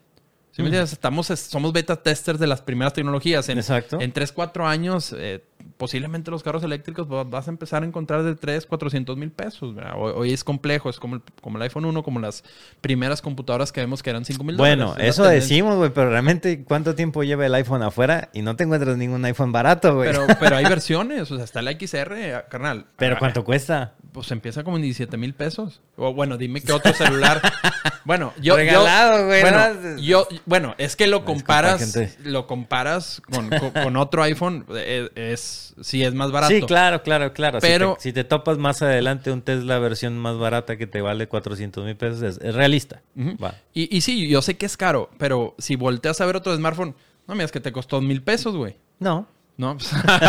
¿Sí me entiendes? Estamos, somos beta testers de las primeras tecnologías. En, Exacto. En 3, 4 años, eh, posiblemente los carros eléctricos vas a empezar a encontrar de 3, 400 mil pesos. Hoy, es complejo, es como el, como el iPhone 1, como las primeras computadoras que vemos que eran 5 mil dólares. Bueno, eso decimos, güey, pero realmente, ¿cuánto tiempo lleva el iPhone afuera? Y no te encuentras ningún iPhone barato, güey. Pero, pero hay versiones, o sea, está el XR, carnal. ¿Pero cuánto cuesta? Pues empieza como en 17 mil pesos. O bueno, dime qué otro celular. bueno, yo. Regalado, güey. Bueno, yo, bueno, es que lo comparas. Lo comparas con, otro iPhone. Eh, es, sí, es más barato. Sí, claro, claro, claro. Pero. Si te, topas más adelante un Tesla versión más barata que te vale 400 mil pesos, es, realista. y, y sí, yo sé que es caro, pero si volteas a ver otro smartphone, no me que te costó mil pesos, güey. No. No.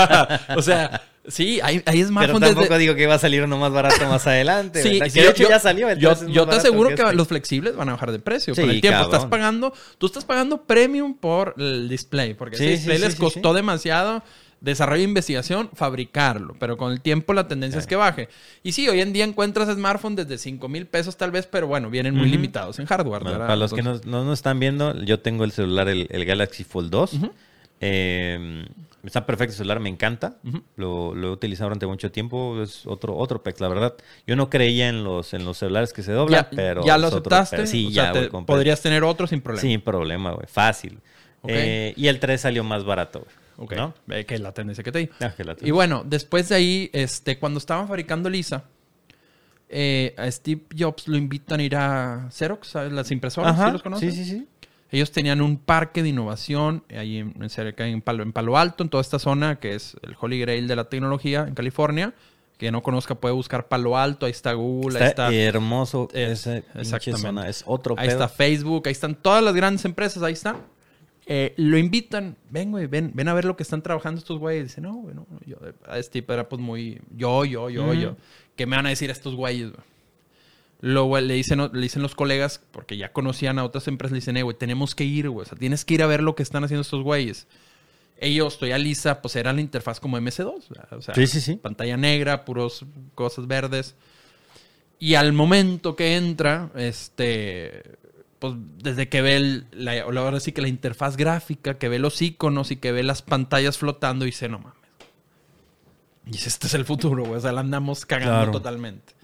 o sea. Sí, hay, hay smartphones. Pero tampoco digo que va a salir uno más barato más adelante. sí, de hecho ya salió. Yo, te aseguro que, este. los flexibles van a bajar de precio. Sí, con el tiempo estás pagando, tú estás pagando premium por el display, porque el display les costó demasiado. Desarrollo e investigación, fabricarlo. Pero con el tiempo la tendencia es que baje. Y sí, hoy en día encuentras smartphones desde 5 mil pesos tal vez, pero bueno, vienen muy limitados en hardware. para los que no, nos están viendo, yo tengo el celular, el, Galaxy Fold 2. Eh, está perfecto el celular, me encanta. lo, he utilizado durante mucho tiempo. Es otro, otro pex, la verdad. Yo no creía en los, en los celulares que se doblan, pero. ¿Ya lo aceptaste? sí, ya, Podrías tener otro sin problema. Sin problema, güey. Fácil. Eh, y el 3 salió más barato, güey. Ok. Que es la tendencia que te di. Ah, y bueno, después de ahí, este, cuando estaban fabricando Lisa, eh, a Steve Jobs lo invitan a ir a Xerox, ¿sabes? Las impresoras, ¿sí los conoces? Sí, sí, sí. Ellos tenían un parque de innovación ahí en, cerca en Palo, en Palo Alto, en toda esta zona que es el Holy Grail de la tecnología en California. Que no conozca puede buscar Palo Alto, ahí está Google, ahí está. Hermoso esa zona, es otro Ahí está Facebook, ahí están todas las grandes empresas, ahí está. Eh, lo invitan, ven, güey, ven, ven a ver lo que están trabajando estos güeyes. Dice, no, güey, no, yo, este tipo era pues muy, yo, yo, yo, yo. ¿Qué me van a decir estos güeyes, güey? Luego le dicen, le dicen los colegas, porque ya conocían a otras empresas, le dicen, eh, güey, tenemos que ir, güey. O sea, tienes que ir a ver lo que están haciendo estos güeyes. Ellos, estoy a Lisa, pues era la interfaz como MS2. O sea, sí, sí, sí. pantalla negra, puros cosas verdes. Y al momento que entra, este, pues desde que ve el, la, ahora sí que la interfaz gráfica, que ve los iconos y que ve las pantallas flotando, y dice, no mames. Y dice, este es el futuro, güey. O sea, la andamos cagando totalmente.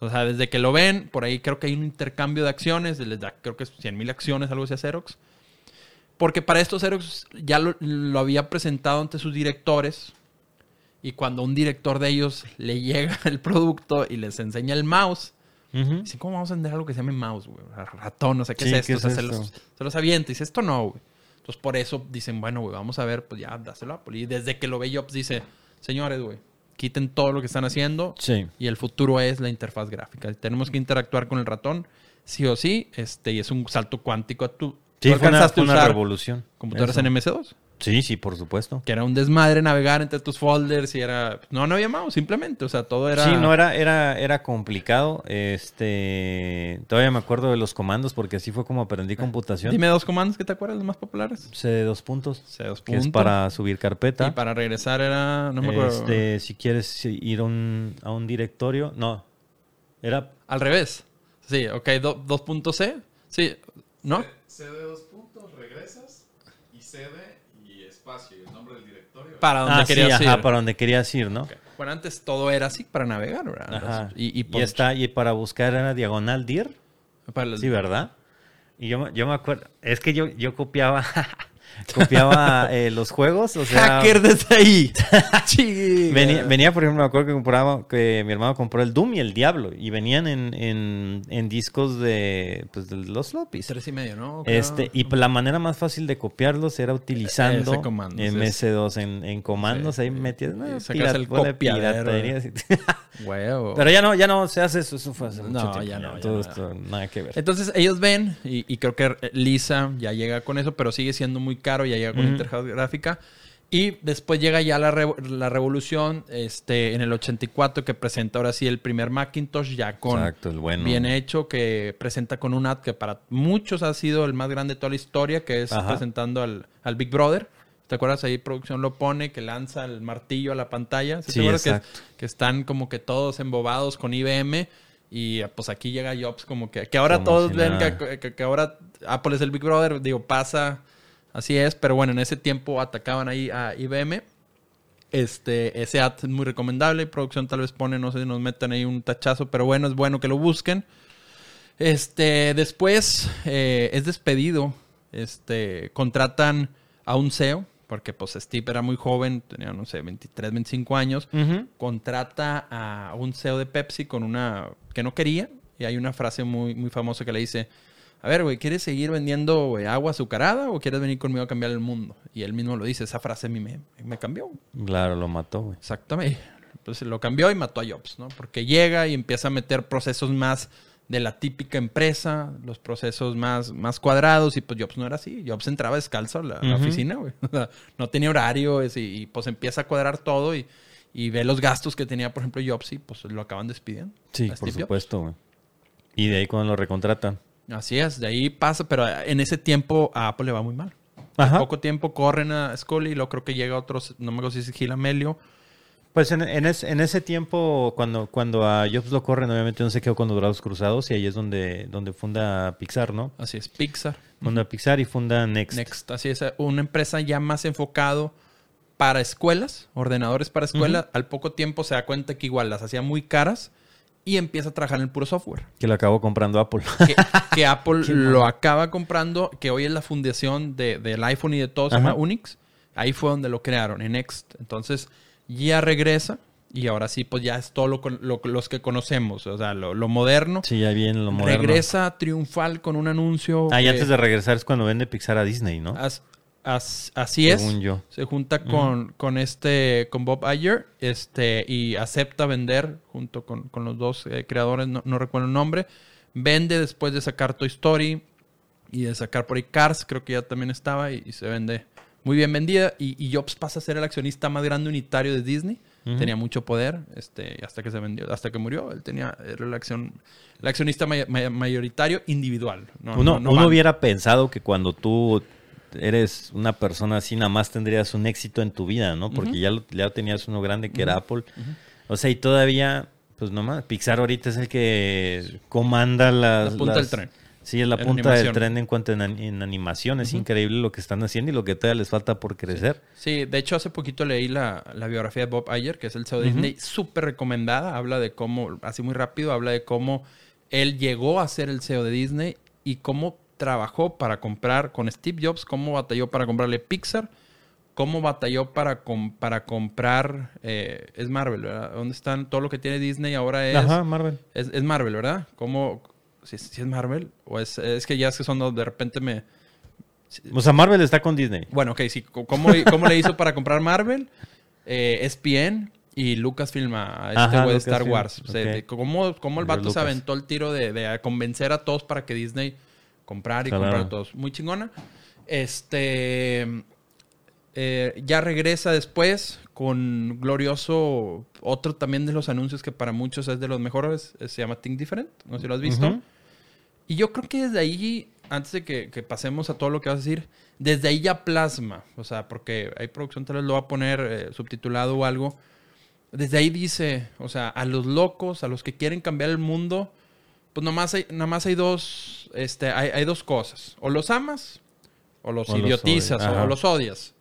O sea, desde que lo ven, por ahí creo que hay un intercambio de acciones, les da creo que 100 mil acciones, algo así a Xerox. Porque para esto Xerox ya lo, había presentado ante sus directores. Y cuando un director de ellos le llega el producto y les enseña el mouse, dice, ¿cómo vamos a vender algo que se llame mouse, güey? Ratón, no sé qué es esto. Se, los, se, los, avienta y dice, esto no, güey. Entonces por eso dicen, bueno, güey, vamos a ver, pues ya, dáselo a Apple. Y desde que lo ve Jobs dice, señores, güey, quiten todo lo que están haciendo. Sí. Y el futuro es la interfaz gráfica. Tenemos que interactuar con el ratón, sí o sí, este, y es un salto cuántico a tu. Sí, fue una, revolución. ¿Computadoras en MS2? Sí, sí, por supuesto. Que era un desmadre navegar entre tus folders y era... No, no había mouse, simplemente. O sea, todo era... Sí, no, era, era, era complicado. Este... Todavía me acuerdo de los comandos porque así fue como aprendí computación. Dime dos comandos que te acuerdas, los más populares. C dos puntos. C dos puntos. es para subir carpeta. Y para regresar era... No me acuerdo. Este, si quieres ir a un, a un directorio... No. Era... Al revés. Sí, ok. dos puntos C. Sí. ¿No? C, de dos puntos, regresas y C de el nombre del directorio. Para donde ah, querías ir. para donde querías ir, ¿no? Bueno, antes todo era así para navegar, ¿verdad? Ajá. Y, está, y para buscar era diagonal dir. Sí, ¿verdad? Y yo, yo me acuerdo, es que yo, yo copiaba copiaba eh, los juegos, o sea... Hacker desde ahí. venía, venía, por ejemplo, me acuerdo que compraba, que mi hermano compró el Doom y el Diablo, y venían en, en, en discos de, pues, de los floppies. Tres y medio, ¿no? Este, y la manera más fácil de copiarlos era utilizando MS2 en, en comandos, ahí metías... No, el piratería. Pero ya no, ya no se hace eso, eso fue hace mucho tiempo. Ya no, ya todo esto, nada que ver. Entonces ellos ven, y, y creo que Lisa ya llega con eso, pero sigue siendo muy caro, ya llega con interfaz gráfica. Y después llega ya la, la, revolución este, en el 84 que presenta ahora sí el primer Macintosh ya con bien hecho, que presenta con un ad que para muchos ha sido el más grande de toda la historia, que es presentando al, al, Big Brother. ¿Te acuerdas? Ahí producción lo pone, que lanza el martillo a la pantalla. ¿Sí, que, que, están como que todos embobados con IBM. Y pues aquí llega Jobs como que... Que ahora todos ven que, que, ahora Apple es el Big Brother. Digo, pasa Así es, pero bueno, en ese tiempo atacaban ahí a IBM. Este, ese ad es muy recomendable. Producción tal vez pone, no sé si nos meten ahí un tachazo, pero bueno, es bueno que lo busquen. Este, después eh, es despedido. Este, contratan a un CEO, porque pues Steve era muy joven, tenía, no sé, 23, 25 años. Contrata a un CEO de Pepsi con una que no quería. Y hay una frase muy, muy famosa que le dice, a ver, güey, ¿quieres seguir vendiendo agua azucarada o quieres venir conmigo a cambiar el mundo? Y él mismo lo dice, esa frase a mí me, me cambió. Claro, lo mató, güey. Exactamente. Entonces lo cambió y mató a Jobs, ¿no? Porque llega y empieza a meter procesos más de la típica empresa, los procesos más, más cuadrados, y pues Jobs no era así. Jobs entraba descalzo a la, oficina, güey. no tenía horario y, pues empieza a cuadrar todo y, y, ve los gastos que tenía, por ejemplo, Jobs y pues lo acaban despidiendo. Sí, por supuesto, güey. Y de ahí cuando lo recontratan. Así es, de ahí pasa, pero en ese tiempo a Apple le va muy mal. En poco tiempo corren a Scully y luego creo que llega otro, no me acuerdo si es Gilamelio. Pues en, en, ese tiempo, cuando, cuando a Jobs lo corren, obviamente no se quedó con los brazos cruzados y ahí es donde, donde funda Pixar, ¿no? Así es, Pixar. Funda Pixar y funda Next. Next, así es, una empresa ya más enfocado para escuelas, ordenadores para escuelas. Al poco tiempo se da cuenta que igual las hacía muy caras y empieza a trabajar en el puro software. Que lo acabó comprando Apple. Que, Apple lo acaba comprando, que hoy es la fundación del iPhone y de todo, se llama Unix. Ahí fue donde lo crearon, en Next. Entonces ya regresa y ahora sí, pues ya es todo lo, los que conocemos, o sea, lo, moderno. Sí, ya viene lo moderno. Regresa triunfal con un anuncio. Ah, y antes de regresar es cuando vende Pixar a Disney, ¿no? Así es. Yo. Se junta con, con, este, con Bob Iger, este, y acepta vender junto con, los dos eh, creadores, no, recuerdo el nombre. Vende después de sacar Toy Story y de sacar por ahí Cars, creo que ya también estaba, y se vende muy bien vendida. Y, Jobs pasa a ser el accionista más grande unitario de Disney. Tenía mucho poder este, hasta que se vendió, hasta que murió. Él tenía era la acción, el accionista mayoritario individual. uno, uno hubiera pensado que cuando tú eres una persona así, nada más tendrías un éxito en tu vida, ¿no? Porque ya, ya tenías uno grande que era Apple. O sea, y todavía, pues nomás, Pixar ahorita es el que comanda las... La punta del tren. Sí, es la punta del tren en cuanto en, animación. Es increíble lo que están haciendo y lo que todavía les falta por crecer. Sí, de hecho hace poquito leí la, biografía de Bob Iger, que es el CEO de Disney, súper recomendada. Habla de cómo, así muy rápido, habla de cómo él llegó a ser el CEO de Disney y cómo trabajó para comprar con Steve Jobs, cómo batalló para comprarle Pixar, cómo batalló para, para comprar... Eh, es Marvel, ¿verdad? ¿Dónde están? Todo lo que tiene Disney ahora es... Ajá, Marvel. Es, Marvel, ¿verdad? ¿Cómo, si, es Marvel o es, es que ya es que son de repente me... O sea, Marvel está con Disney. Bueno, ok, sí. ¿Cómo, cómo le hizo para comprar Marvel? Eh, ESPN y Lucasfilm a este güey de Star Wars. ¿cómo, ¿cómo, el vato se aventó el tiro de, de, convencer a todos para que Disney comprar y comprar a todos? Muy chingona. Este... Eh, ya regresa después con glorioso, otro también de los anuncios que para muchos es de los mejores, se llama Think Different, no sé si lo has visto. Y yo creo que desde ahí, antes de que, pasemos a todo lo que vas a decir, desde ahí ya plasma, o sea, porque hay producción, tal vez lo va a poner eh, subtitulado o algo. Desde ahí dice, o sea, a los locos, a los que quieren cambiar el mundo, pues nomás hay, más hay dos, este, hay, dos cosas. O los amas, o los idiotizas, o los odias.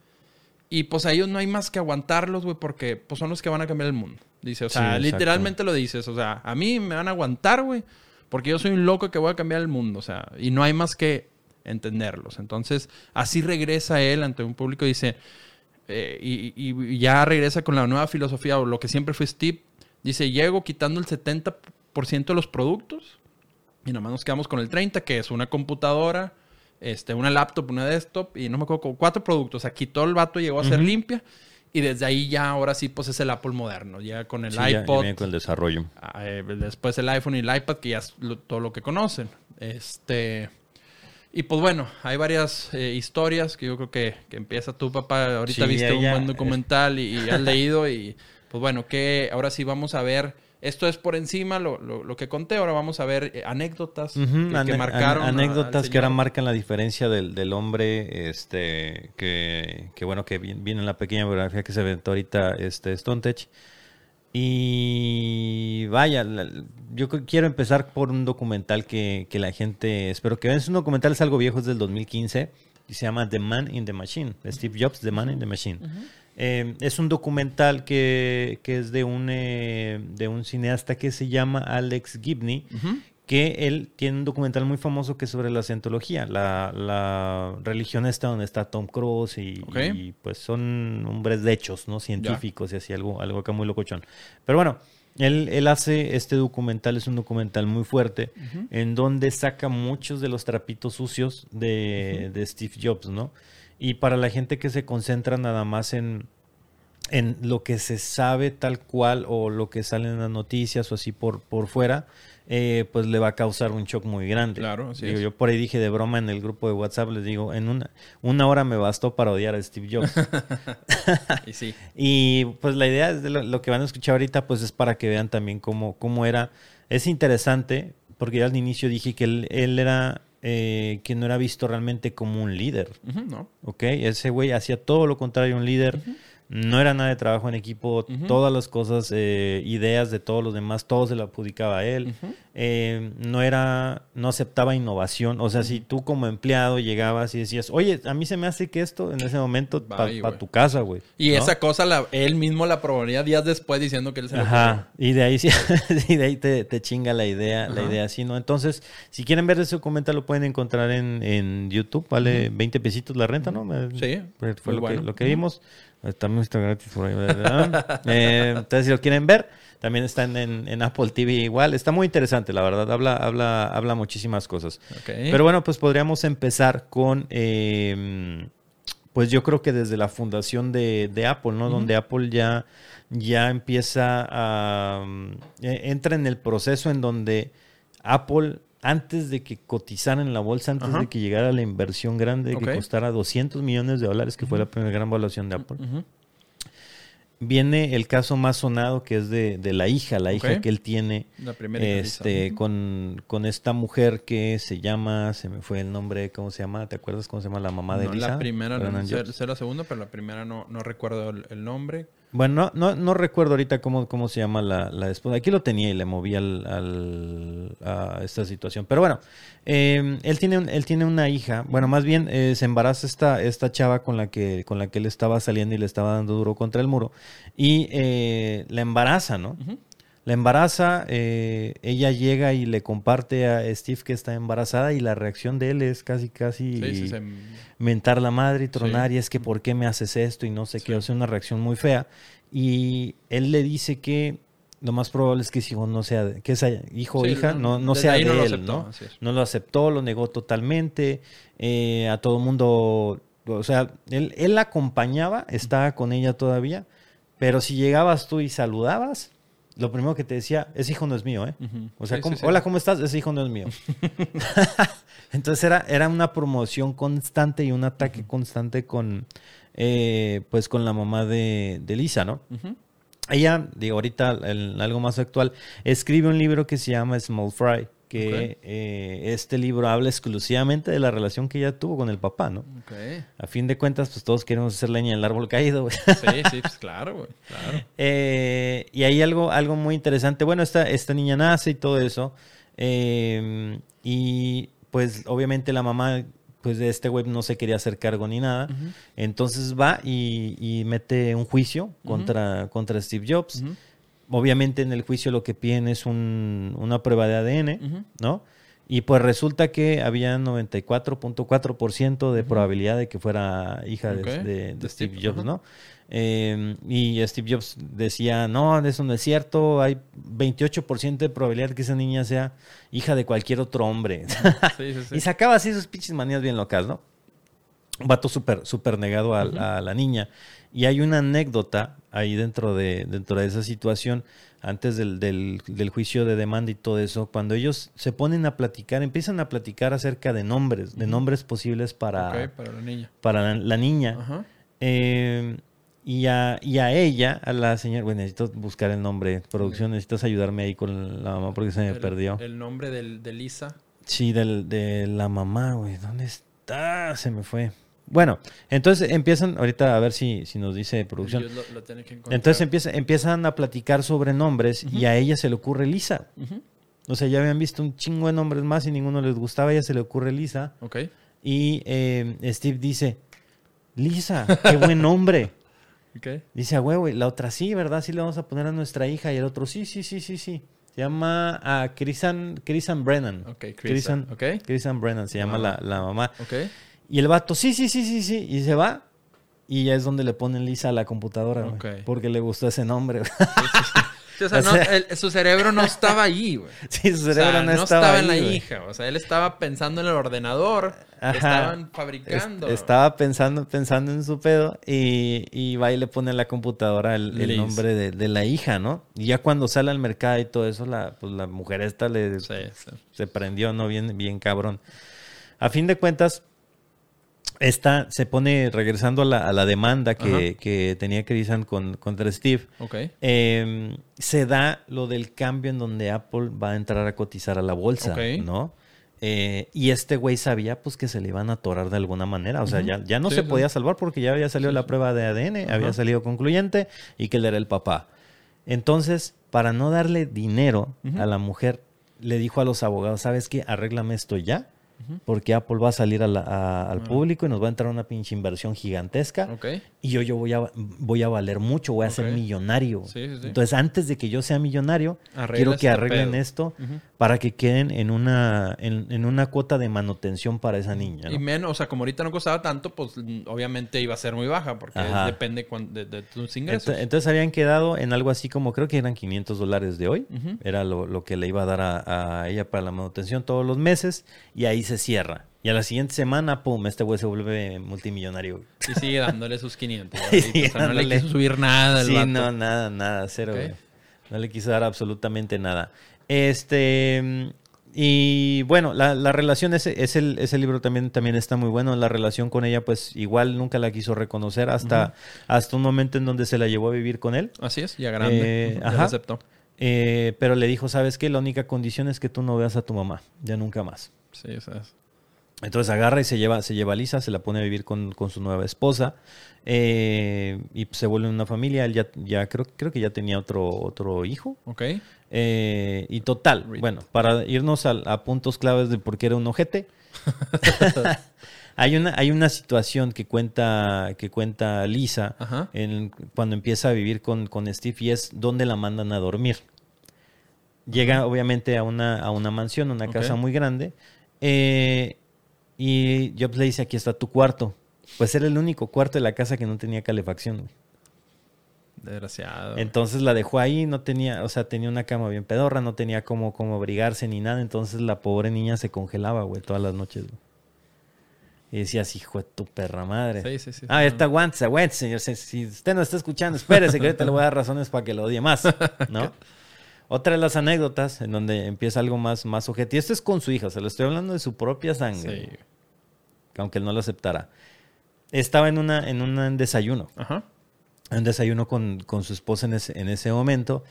Y pues a ellos no hay más que aguantarlos, güey, porque pues son los que van a cambiar el mundo. Dice, o sea, literalmente lo dices. O sea, a mí me van a aguantar, güey, porque yo soy un loco que voy a cambiar el mundo. O sea, y no hay más que entenderlos. Entonces, así regresa él ante un público y dice, eh, y, ya regresa con la nueva filosofía, o lo que siempre fue Steve. Dice, llego quitando el 70% de los productos y nomás nos quedamos con el 30%, que es una computadora este, una laptop, una desktop y no me acuerdo, cuatro productos. Aquí todo el vato llegó a ser limpia y desde ahí ya ahora sí pues es el Apple moderno, ya con el iPod. con el desarrollo. Ah, eh, después el iPhone y el iPad que ya es todo lo que conocen. Este... Y pues bueno, hay varias eh, historias que yo creo que, que empieza tu papá. Ahorita viste un buen documental y, y, has leído y pues bueno, que ahora sí vamos a ver esto es por encima lo, lo, que conté. Ahora vamos a ver eh, anécdotas que, marcaron. anécdotas que ahora marcan la diferencia del, del hombre, este, que, que, bueno, que viene en la pequeña biografía que se aventó ahorita este Tech. Y vaya, yo quiero empezar por un documental que, que la gente, espero que vean. Es un documental, es algo viejo, es del 2015 y se llama The Man in the Machine. Steve Jobs, The Man in the Machine. Eh, es un documental que, es de un, eh, de un cineasta que se llama Alex Gibney, que él tiene un documental muy famoso que es sobre la cientología, la, religión esta donde está Tom Cruise y, pues son hombres de hechos, ¿no? Científicos y así, algo, algo acá muy locochón. Pero bueno, él, él, hace este documental, es un documental muy fuerte, en donde saca muchos de los trapitos sucios de, de Steve Jobs, ¿no? Y para la gente que se concentra nada más en, en lo que se sabe tal cual o lo que sale en las noticias o así por, por fuera, eh, pues le va a causar un shock muy grande. Claro, Yo por ahí dije de broma en el grupo de WhatsApp, les digo, en una, una hora me bastó para odiar a Steve Jobs. y sí. y pues la idea de lo, que van a escuchar ahorita, pues es para que vean también cómo, cómo era. Es interesante, porque ya al inicio dije que él, él era eh, que no era visto realmente como un líder. no. ¿Ok? Ese güey hacía todo lo contrario un líder. No era nada de trabajo en equipo, todas las cosas, eh, ideas de todos los demás, todo se lo adjudicaba a él. Eh, no era, no aceptaba innovación. O sea, si tú como empleado llegabas y decías, oye, a mí se me hace que esto en ese momento para tu casa, güey. Y esa cosa la, él mismo la probaría días después diciendo que él se Ajá. Y de ahí sí, y de ahí te, chinga la idea, la idea así, ¿no? Entonces, si quieren ver ese documental, lo pueden encontrar en, YouTube, vale 20 pesitos la renta, ¿no? Sí. Fue lo, que, lo que vimos. También está gratis por ahí. eh, entonces, si lo quieren ver, también están en, Apple TV igual. Está muy interesante, la verdad. Habla, habla, habla muchísimas cosas. Pero bueno, pues podríamos empezar con, em, pues yo creo que desde la fundación de, Apple, ¿no? Donde Apple ya, ya empieza a... E, entra en el proceso en donde Apple antes de que cotizara en la bolsa, antes de que llegara la inversión grande que costara 200 millones de dólares, que fue la primera gran evaluación de Apple. Viene el caso más sonado que es de, la hija, la hija que él tiene este, con, con, esta mujer que se llama, se me fue el nombre, ¿cómo se llama? ¿Te acuerdas cómo se llama la mamá de Lisa? La primera, no, sé, la segunda, pero la primera no, no recuerdo el nombre. Bueno, no, no, recuerdo ahorita cómo, cómo se llama la, la, esposa. Aquí lo tenía y le moví al, a esta situación. Pero bueno, em, él, tiene él tiene una hija. Bueno, más bien eh, se embaraza esta, esta chava con la, que, con la que él estaba saliendo y le estaba dando duro contra el muro. Y eh, la embaraza, ¿no? La embaraza, eh, ella llega y le comparte a Steve que está embarazada y la reacción de él es casi, casi mentar la madre y tronar y es que ¿por qué me haces esto? Y no sé qué, hace una reacción muy fea. Y él le dice que lo más probable es que ese hijo no sea, que esa hijo o hija no, no sea de él, ¿no? No lo aceptó, lo negó totalmente, eh, a todo mundo, o sea, él, él la acompañaba, estaba con ella todavía, pero si llegabas tú y saludabas, lo primero que te decía, ese hijo no es mío, ¿eh? O sea, hola, ¿cómo estás? Ese hijo no es mío. Entonces era, era una promoción constante y un ataque constante con, eh, pues, con la mamá de, Lisa, ¿no? Ella, digo, ahorita algo más actual, escribe un libro que se llama Small Fry que eh, este libro habla exclusivamente de la relación que ella tuvo con el papá, ¿no? A fin de cuentas, pues todos queremos hacer leña en el árbol caído, güey. Sí, sí, pues claro, güey, claro. Eh, y hay algo, algo muy interesante. Bueno, esta, esta niña nace y todo eso. Eh, y pues obviamente la mamá pues de este web no se quería hacer cargo ni nada. Entonces va y, mete un juicio contra, contra Steve Jobs obviamente en el juicio lo que piden es una prueba de ADN, ¿no? Y pues resulta que había 94.4% de probabilidad de que fuera hija de, Steve Jobs, ¿no? Em, y Steve Jobs decía, no, eso no es cierto, hay 28% de probabilidad de que esa niña sea hija de cualquier otro hombre. y sacaba así sus pinches manías bien locas, ¿no? Un vato súper super negado a, a la niña. Y hay una anécdota ahí dentro de, dentro de esa situación, antes del, del, juicio de demanda y todo eso, cuando ellos se ponen a platicar, empiezan a platicar acerca de nombres, de nombres posibles para, para la niña. Para la, niña. Eh, y, a, y a ella, a la señora, bueno, necesito buscar el nombre, producción, necesitas ayudarme ahí con la mamá porque se me perdió. El nombre de Lisa. Sí, del, de la mamá, güey, ¿dónde está? Se me fue. Bueno, entonces empiezan, ahorita a ver si, si nos dice producción. entonces empieza, empiezan a platicar sobre nombres y a ella se le ocurre Lisa. O sea, ya habían visto un chingo de nombres más y ninguno les gustaba, a ella se le ocurre Lisa. Ok. Y eh, Steve dice, Lisa, qué buen nombre. okay. Dice, a huevo, la otra sí, ¿verdad? Sí le vamos a poner a nuestra hija. Y el otro, sí, sí, sí, sí, sí. Se llama a Chrisan, Brennan. Ok, Chrisan. Okay. Brennan se llama la, la mamá. Ok. Y el vato, sí, sí, sí, sí, sí. Y se va. Y ya es donde le ponen lisa a la computadora, güey. Porque le gustó ese nombre, güey. o sea, su cerebro no estaba ahí, güey. Sí, su cerebro no, estaba, en la hija. O sea, él estaba pensando en el ordenador. Estaban fabricando. estaba pensando, pensando en su pedo. Y, y va y le pone a la computadora el, nombre de, la hija, ¿no? Y ya cuando sale al mercado y todo eso, la, pues la mujer esta le se prendió, ¿no? Bien, bien cabrón. A fin de cuentas, esta se pone, regresando a la, demanda que, tenía Crisan con, contra Steve, em, se da lo del cambio en donde Apple va a entrar a cotizar a la bolsa, ¿no? Eh, y este güey sabía pues que se le iban a atorar de alguna manera. O sea, ya, ya no se podía salvar porque ya había salido la prueba de ADN, había salido concluyente y que él era el papá. Entonces, para no darle dinero a la mujer, le dijo a los abogados, ¿sabes qué? Arréglame esto ya porque Apple va a salir al ah. público y nos va a entrar una pinche inversión gigantesca. Y yo, yo voy, a, voy a valer mucho, voy a ser millonario. Entonces, antes de que yo sea millonario, quiero que este arreglen esto para que queden en una, en, una cuota de manutención para esa niña. Y menos, o sea, como ahorita no costaba tanto, pues obviamente iba a ser muy baja, porque depende de, tus ingresos. Entonces, habían quedado en algo así como, creo que eran 500 dólares de hoy. Era lo, que le iba a dar a, a ella para la manutención todos los meses. Y ahí se cierra. Y a la siguiente semana, pum, este güey se vuelve multimillonario. Y sigue dándole sus 500. no le quiso subir nada Sí, no, nada, nada, cero. No le quiso dar absolutamente nada. Este... Y bueno, la, relación, ese, ese, ese, libro también, también está muy bueno. La relación con ella, pues igual nunca la quiso reconocer hasta, hasta un momento en donde se la llevó a vivir con él. Así es, ya grande. Eh, ajá. aceptó. Eh, pero le dijo, ¿sabes qué? La única condición es que tú no veas a tu mamá, ya nunca más. Sí. Entonces agarra y se lleva, se lleva a Lisa, se la pone a vivir con, su nueva esposa eh, y se vuelve una familia. Él ya, ya creo, creo que ya tenía otro, otro hijo. Ok. Eh, y total, bueno, para irnos a, puntos claves de por qué era un ojete. hay una, hay una situación que cuenta, que cuenta Lisa en, cuando empieza a vivir con, con Steve y es donde la mandan a dormir. Llega obviamente a una, a una mansión, una casa muy grande. Eh, y Jobs le dice, aquí está tu cuarto. Pues era el único cuarto de la casa que no tenía calefacción. Desgraciado. Entonces la dejó ahí, no tenía, o sea, tenía una cama bien pedorra, no tenía cómo, cómo abrigarse ni nada. Entonces la pobre niña se congelaba, güey, todas las noches. Y decías, hijo de tu perra madre. Sí, sí, sí. Ah, está aguante, aguante, señor. Si usted no está escuchando, espérese que ahorita le voy a dar razones para que lo odie más, ¿no? Otra de las anécdotas en donde empieza algo más, más objetivo. Esto es con su hija, se lo estoy hablando de su propia sangre. Sí. Aunque él no lo aceptara. Estaba en, una, en un desayuno. Ajá. Un desayuno con, su esposa en ese, en ese, momento.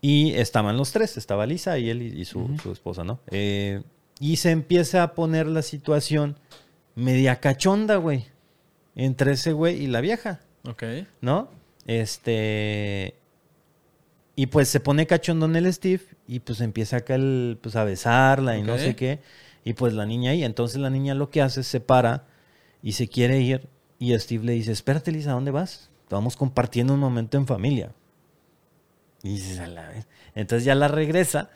Y estaban los tres. Estaba Lisa y él y, su, esposa, ¿no? Eh, y se empieza a poner la situación media cachonda, güey. Entre ese güey y la vieja. Ok. ¿No? Este. Y pues se pone cachondón el Steve y pues empieza acá el, pues a besarla y no sé qué. Y pues la niña ahí, entonces la niña lo que hace es se para y se quiere ir y Steve le dice, espérate Lisa, ¿a dónde vas? Estamos compartiendo un momento en familia. Y dices, a la vez. Entonces ya la regresa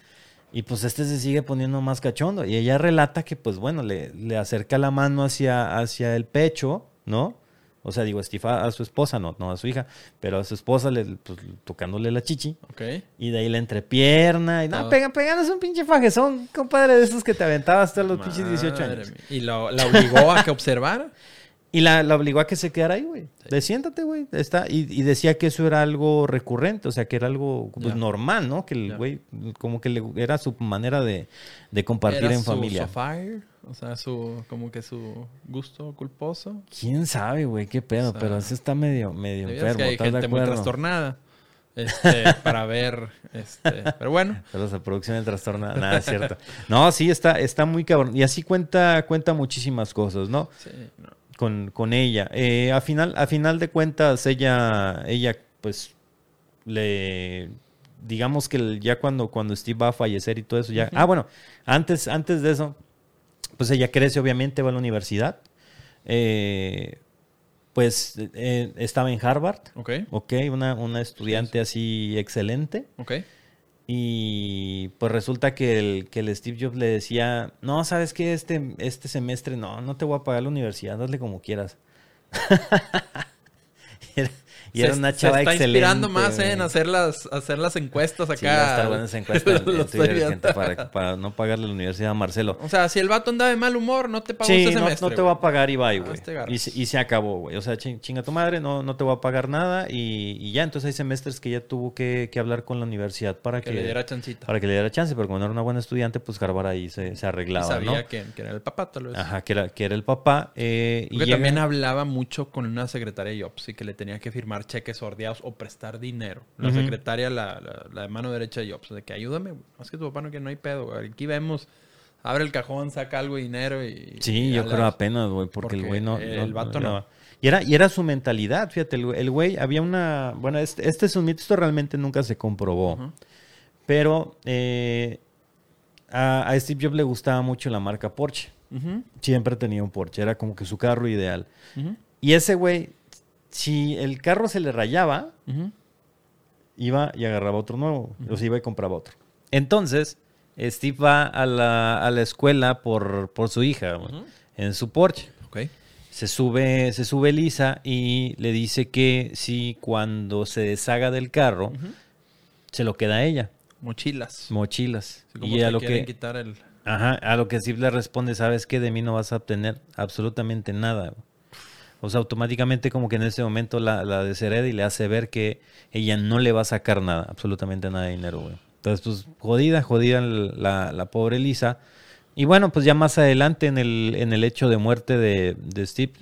y pues este se sigue poniendo más cachondo. Y ella relata que pues bueno, le, le acerca la mano hacia, hacia el pecho, ¿no? O sea, digo, Steve a, su esposa, no, no a su hija, pero a su esposa le, pues, tocándole la chichi. Ok. Y de ahí la entrepierna. Y no, pegan, pegándose un pinche fajezón, compadre, de esos que te aventabas hasta los pinches 18 años. ¿Y la obligó a que observara? Y la, obligó a que se quedara ahí, güey. De siéntate, güey. Está, y, decía que eso era algo recurrente, o sea, que era algo pues, normal, ¿no? Que el güey, como que le, era su manera de, compartir en familia. O sea, su, como que su gusto culposo. ¿Quién sabe, güey? ¿Qué pedo? pero ese está medio, medio enfermo. Que hay gente muy trastornada. Este, para ver, este, pero bueno. Pero esa producción de trastornada, nada, es cierto. No, sí, está, está muy cabrón. Y así cuenta, cuenta muchísimas cosas, ¿no? Sí, no con, con ella. Eh, a, final, a final de cuentas, ella, ella pues, le digamos que ya cuando, cuando Steve va a fallecer y todo eso, ya. Ah, bueno, antes, antes de eso, pues ella crece, obviamente, va a la universidad. Eh, pues eh, estaba en Harvard. Ok. Ok, una, una estudiante así excelente. Ok. Y pues resulta que el, que el Steve Jobs le decía, no, sabes que este, este semestre no, no te voy a pagar la universidad, hazle como quieras. Y era una chava se está inspirando más en hacer las, hacer las encuestas acá. Sí, estar buenas encuestas en Twitter, gente, para, para, no pagarle la universidad a Marcelo. O sea, si el vato anda de mal humor, no te pagó sí, este semestre. No, no te va a pagar y bye, güey. Y, y, se acabó, güey. O sea, chinga tu madre, no, no te va a pagar nada. Y, y, ya, entonces hay semestres que ya tuvo que, que hablar con la universidad para que, que, le diera chancita. Para que le diera chance, pero cuando era una buena estudiante, pues Harvard ahí se, se arreglaba. Y sabía ¿no? que, era el papá, tal vez. Ajá, que era, que era el papá. Eh, y también hablaba mucho con una secretaria de Jobs y que le tenía que firmar cheques sordeados o prestar dinero. La secretaria, la, la, de mano derecha de Jobs, de que ayúdame, más que tu papá no que no hay pedo. Aquí vemos abre el cajón, saca algo de dinero y... Sí, yo creo apenas, güey, porque, el güey no... El vato no. Y era, y era su mentalidad, fíjate, el, güey, había una... Bueno, este, este, es un mito, esto realmente nunca se comprobó. Pero eh, a, Steve Jobs le gustaba mucho la marca Porsche. Siempre tenía un Porsche, era como que su carro ideal. Y ese güey, si el carro se le rayaba, iba y agarraba otro nuevo, o sea, iba y compraba otro. Entonces, Steve va a la, a la escuela por, por su hija, en su Porsche. Se sube, se sube Lisa y le dice que si cuando se deshaga del carro, se lo queda a ella. Mochilas. Mochilas. y a lo que quitar el... Ajá, a lo que Steve le responde, ¿sabes qué? De mí no vas a obtener absolutamente nada. O sea, automáticamente como que en ese momento la, la deshereda y le hace ver que ella no le va a sacar nada, absolutamente nada de dinero, güey. Entonces, pues, jodida, jodida la, la pobre Lisa. Y bueno, pues ya más adelante en el, en el hecho de muerte de, Steve,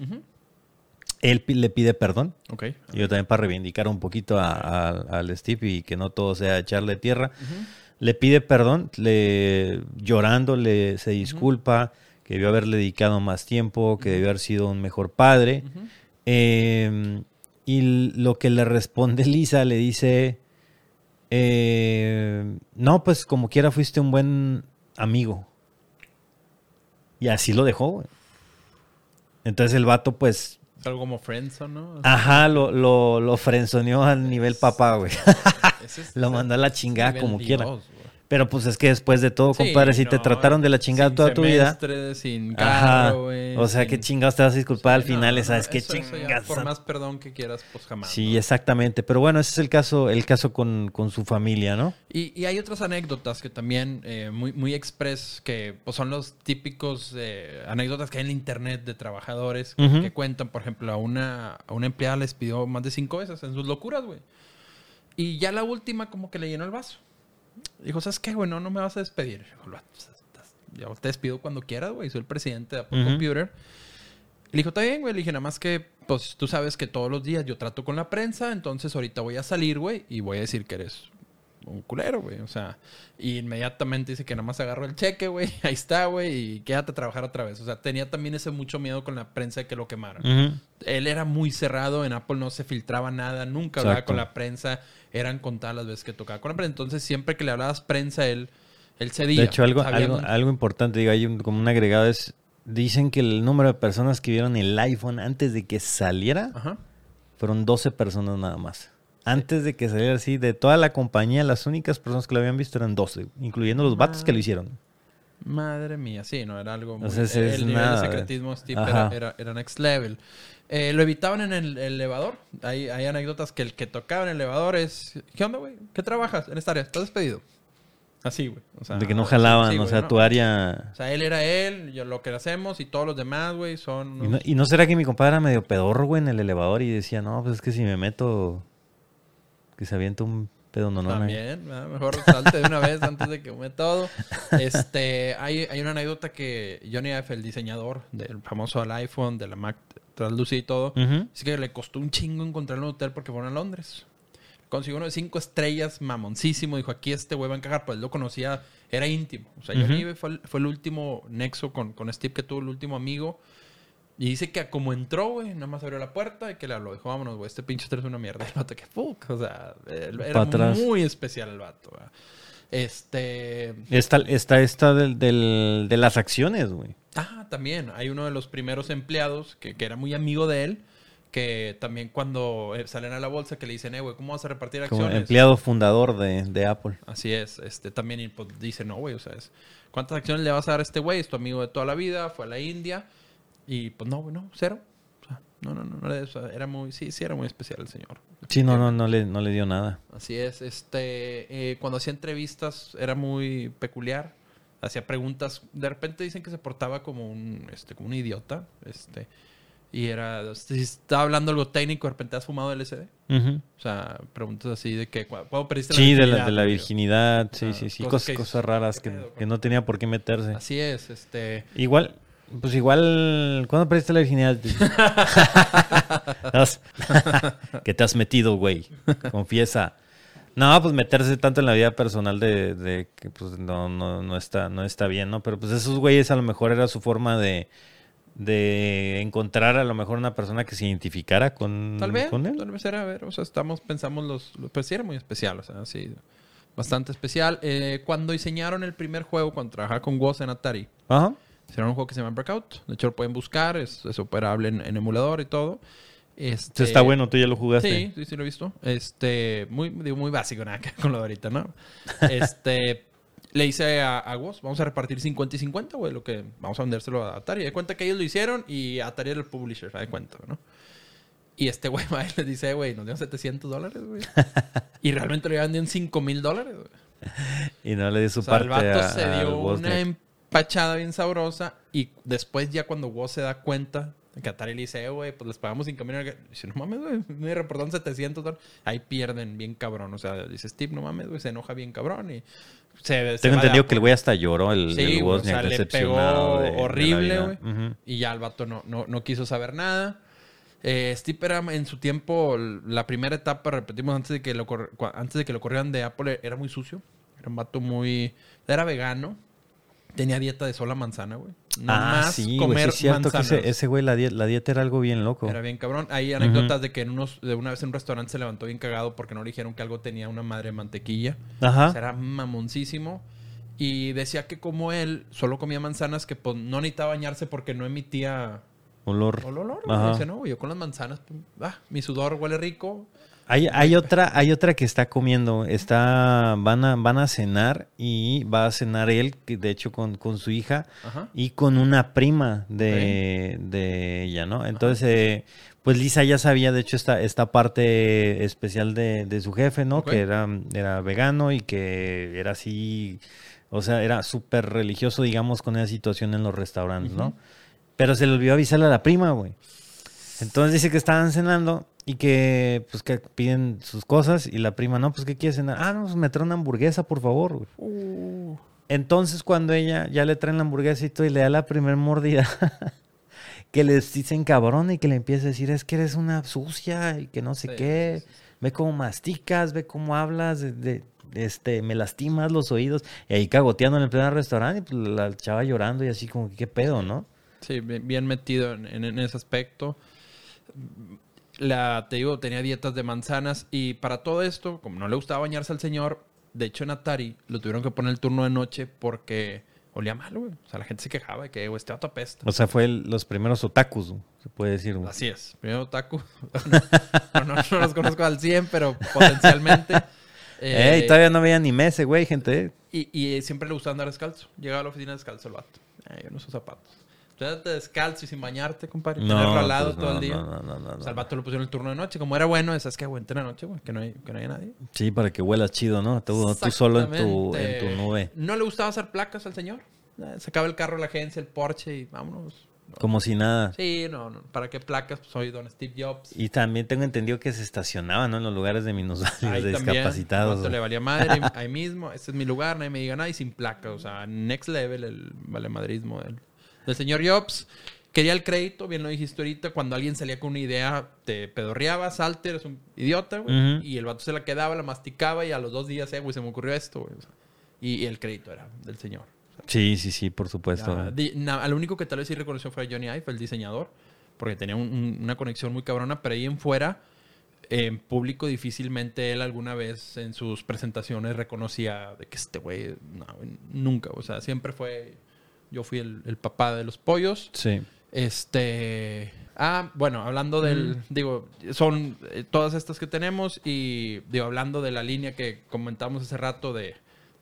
él le pide perdón. Okay. Y yo también para reivindicar un poquito al Steve y que no todo sea echarle tierra. Le pide perdón, le, llorando, le, se disculpa, que debió haberle dedicado más tiempo, que debió haber sido un mejor padre. Em, y lo que le responde Lisa, le dice, eh, no, pues como quiera fuiste un buen amigo. Y así lo dejó, güey. Entonces el vato, pues. Algo como Friendzone, ¿no? Ajá, lo, lo, lo frenzoneó al nivel papá, güey. lo mandó a la chingada como quiera. Pero pues es que después de todo, compadre, si te trataron de la chingada toda tu vida. Sin carro, güey. O sea, qué chingados te vas a disculpar al final, ¿sabes qué chingas? por más perdón que quieras, pues jamás. Sí, exactamente. Pero bueno, ese es el caso, el caso con, su familia, ¿no? Y, y, hay otras anécdotas que también, eh, muy, muy express, que pues, son los típicos eh, anécdotas que hay en internet de trabajadores que cuentan, por ejemplo, a una, a una empleada les pidió más de cinco veces en sus locuras, güey. Y ya la última como que le llenó el vaso. Dijo, ¿sabes qué, güey? No, no me vas a despedir. Ya te despido cuando quieras, güey. Soy el presidente de Apple Computer. Le dijo, está bien, güey. Le dije, nada más que, pues tú sabes que todos los días yo trato con la prensa, entonces ahorita voy a salir, güey, y voy a decir que eres un culero, güey. O sea, y inmediatamente dice que nada más agarró el cheque, güey. Ahí está, güey, y quédate a trabajar otra vez. O sea, tenía también ese mucho miedo con la prensa de que lo quemaran. Él era muy cerrado, en Apple no se filtraba nada, nunca hablaba con la prensa. Eran contadas las veces que tocaba con la prensa. Entonces, siempre que le hablabas prensa, él, él cedía. De hecho, algo, algo, algo importante, digo, hay como un agregado es. Dicen que el número de personas que vieron el iPhone antes de que saliera fueron 12 personas nada más. Antes de que saliera así, de toda la compañía, las únicas personas que lo habían visto eran 12, incluyendo los vatos que lo hicieron. Madre mía, sí, no era algo muy... el nivel de secretismo Steve era, era, next level. Eh, lo evitaban en el, elevador. Hay, hay, anécdotas que el que tocaba en el elevador es... ¿Qué onda, güey? ¿Qué trabajas en esta área? ¿Estás despedido? Así, güey. de que no jalaban, o sea, tu área... O sea, él era él, yo, lo que hacemos y todos los demás, güey, son... ¿Y, no, ¿Y no será que mi compadre era medio pedorro, güey, en el elevador y decía, no, pues es que si me meto que se avienta un pedo no También, mejor salte de una vez antes de que hume todo. Este, hay, hay una anécdota que Johnny F., el diseñador del famoso iPhone, de la Mac Translucid y todo, dice que le costó un chingo encontrar un hotel porque fueron a Londres. Consiguió uno de cinco estrellas, mamoncísimo. Dijo, aquí este güey va a encajar. Pues lo conocía, era íntimo. O sea, Johnny Ive fue, fue, el último nexo con, con Steve que tuvo, el último amigo. Y dice que como entró, güey, nada más abrió la puerta y que le habló. Dijo, vámonos, güey, este pinche es una mierda. El vato que fuck. O sea, era muy especial el vato, güey. Este. Está, esta del, del, de las acciones, güey. Ah, también. Hay uno de los primeros empleados que, que era muy amigo de él. Que también cuando eh, salen a la bolsa que le dicen, eh, güey, ¿cómo vas a repartir acciones? Como empleado fundador de, de, Apple. Así es. Este también pues, dice, no, güey, o sea, es, ¿cuántas acciones le vas a dar a este güey? Es tu amigo de toda la vida, fue a la India y pues no, no, cero. no, no, no, era muy, sí, sí era muy especial el señor. Sí, no, no, no le, no le dio nada. Así es, este, eh, cuando hacía entrevistas era muy peculiar, hacía preguntas, de repente dicen que se portaba como un, este, como un idiota, este, y era, si estaba hablando algo técnio, de repente has fumado LSD. O sea, preguntas así de que, ¿cuándo perdiste la sí, virginidad? Sí, de la, de la virginidad, sí, sí, sí, cosas, cosas, raras que, que, no tenía por qué meterse. Así es, este. Igual, pues igual, ¿cuándo perdiste la virginidad? ¿Qué te has metido, güey? Confiesa. No, pues meterse tanto en la vida personal de, de que pues no, no, no está, no está bien, ¿no? Pero pues esos güeyes a lo mejor era su forma de, de encontrar a lo mejor una persona que se identificara con, tal vez, con él. Tal vez era, a ver, o sea, estamos, pensamos los, pues sí era muy especial, o sea, sí, bastante especial. Eh, cuando diseñaron el primer juego, cuando trabajaba con Woz en Atari, Ajá. Hicieron un juego que se llama Breakout, de hecho lo pueden buscar, es, es operable en, emulador y todo. Este, está bueno, tú ya lo jugaste. Sí, sí, sí lo he visto. Este, muy, digo, muy básico, nada que con lo de ahorita, ¿no? Este, le hice a, a vamos a repartir 50 y 50, güey, lo que vamos a vendérselo a Atari. De cuenta que ellos lo hicieron y Atari era el publisher, de cuenta, ¿no? Y este güey le dice, güey, nos dieron 700 dólares, güey. y realmente le vendieron 5 mil dólares, güey. Y no le dio su o sea, parte. El vato se dio una empachada bien sabrosa y después ya cuando Woz se da cuenta que Atari le dice, eh, güey, pues les pagamos 5 mil. Dice, no mames, güey, me reportaron 700 dólares. Ahí pierden bien cabrón. O sea, dice Steve, no mames, güey, se enoja bien cabrón y tengo entendido que el güey hasta lloró, el, sí, el o sea, le pegó horrible, güey. Y ya el vato no, no, no quiso saber nada. Eh, Steve era en su tiempo, la primera etapa, repetimos, antes de que lo, antes de que lo corrieran de Apple, era muy sucio. Era un vato muy... Era vegano. Tenía dieta de sola manzana, güey. Nada ah, más sí, comer es cierto que ese, güey, la, dieta era algo bien loco. Era bien cabrón. Hay anécdotas de que en unos, de una vez en un restaurante se levantó bien cagado porque no le dijeron que algo tenía una madre mantequilla. Ajá. O sea, era mamoncísimo. Y decía que como él solo comía manzanas que pues, no necesitaba bañarse porque no emitía... Olor. Olor, olor. Dice, no, yo con las manzanas, pues, ah, mi sudor huele rico. Hay, hay, otra, hay otra que está comiendo, está, van a, van a cenar y va a cenar él, de hecho con, con su hija y con una prima de, de ella, ¿no? Entonces, eh, pues Lisa ya sabía, de hecho, esta, esta parte especial de, de su jefe, ¿no? Que era, era vegano y que era así, o sea, era súper religioso, digamos, con esa situación en los restaurantes, ¿no? Pero se le olvidó avisarle a la prima, güey. Entonces dice que estaban cenando y que, pues, que piden sus cosas y la prima, no, pues, ¿qué quiere cenar? Ah, no, pues, me trae una hamburguesa, por favor. Uh. Entonces, cuando ella ya le traen la hamburguesa y todo y le da la primer mordida, que les dicen cabrón y que le empieza a decir, es que eres una sucia y que no sé qué. Ve cómo masticas, ve cómo hablas, de, este, me lastimas los oídos. Y ahí cagoteando en el pleno restaurante y pues, la chava llorando y así como, ¿qué pedo, no? Sí, bien metido en, en ese aspecto la, te digo, tenía dietas de manzanas y para todo esto, como no le gustaba bañarse al señor, de hecho en Atari lo tuvieron que poner el turno de noche porque olía mal, güey. O sea, la gente se quejaba de que, güey, este auto O sea, fue los primeros otakus, se puede decir, Así es, primero otaku. no, no, los conozco al 100, pero potencialmente... Eh, todavía no veía ni meses, güey, gente. Y, y, siempre le gustaba andar descalzo. Llegaba a la oficina descalzo el vato. yo no uso zapatos te descalzo y sin bañarte, compadre. No, tener ralado pues todo el día. No, no, no, O sea, el vato lo pusieron el turno de noche. Como era bueno, es que aguante la noche, güey. Que no, hay, que no haya nadie. Sí, para que huela chido, ¿no? Tú, tú solo en tu, en tu nube. ¿No le gustaba hacer placas al señor? Eh, sacaba el carro de la agencia, el Porsche y vámonos. Como si nada. Sí, no, no. ¿Para qué placas? Pues soy don Steve Jobs. Y también tengo entendido que se estacionaba, ¿no? En los lugares de minusválidos, de discapacitados. le valía madre ahí mismo. Este es mi lugar, nadie me diga nada y sin placa. O sea, next level el valemadrismo del, del señor Jobs. Quería el crédito, bien lo dijiste ahorita, cuando alguien salía con una idea, te pedorreaba, salte, eres un idiota, güey. Y el vato se la quedaba, la masticaba y a los dos días, eh, güey, se me ocurrió esto, güey. y, el crédito era del señor. sí, sí, sí, por supuesto. al único que tal vez sí reconoció fue Johnny Ive, el diseñador, porque tenía una conexión muy cabrona, pero ahí en fuera, en público, difícilmente él alguna vez en sus presentaciones reconocía de que este güey, no, nunca, o sea, siempre fue, yo fui el, el papá de los pollos. Sí. Este. Ah, bueno, hablando del. Mm. Digo, son eh, todas estas que tenemos y, digo, hablando de la línea que comentamos hace rato de,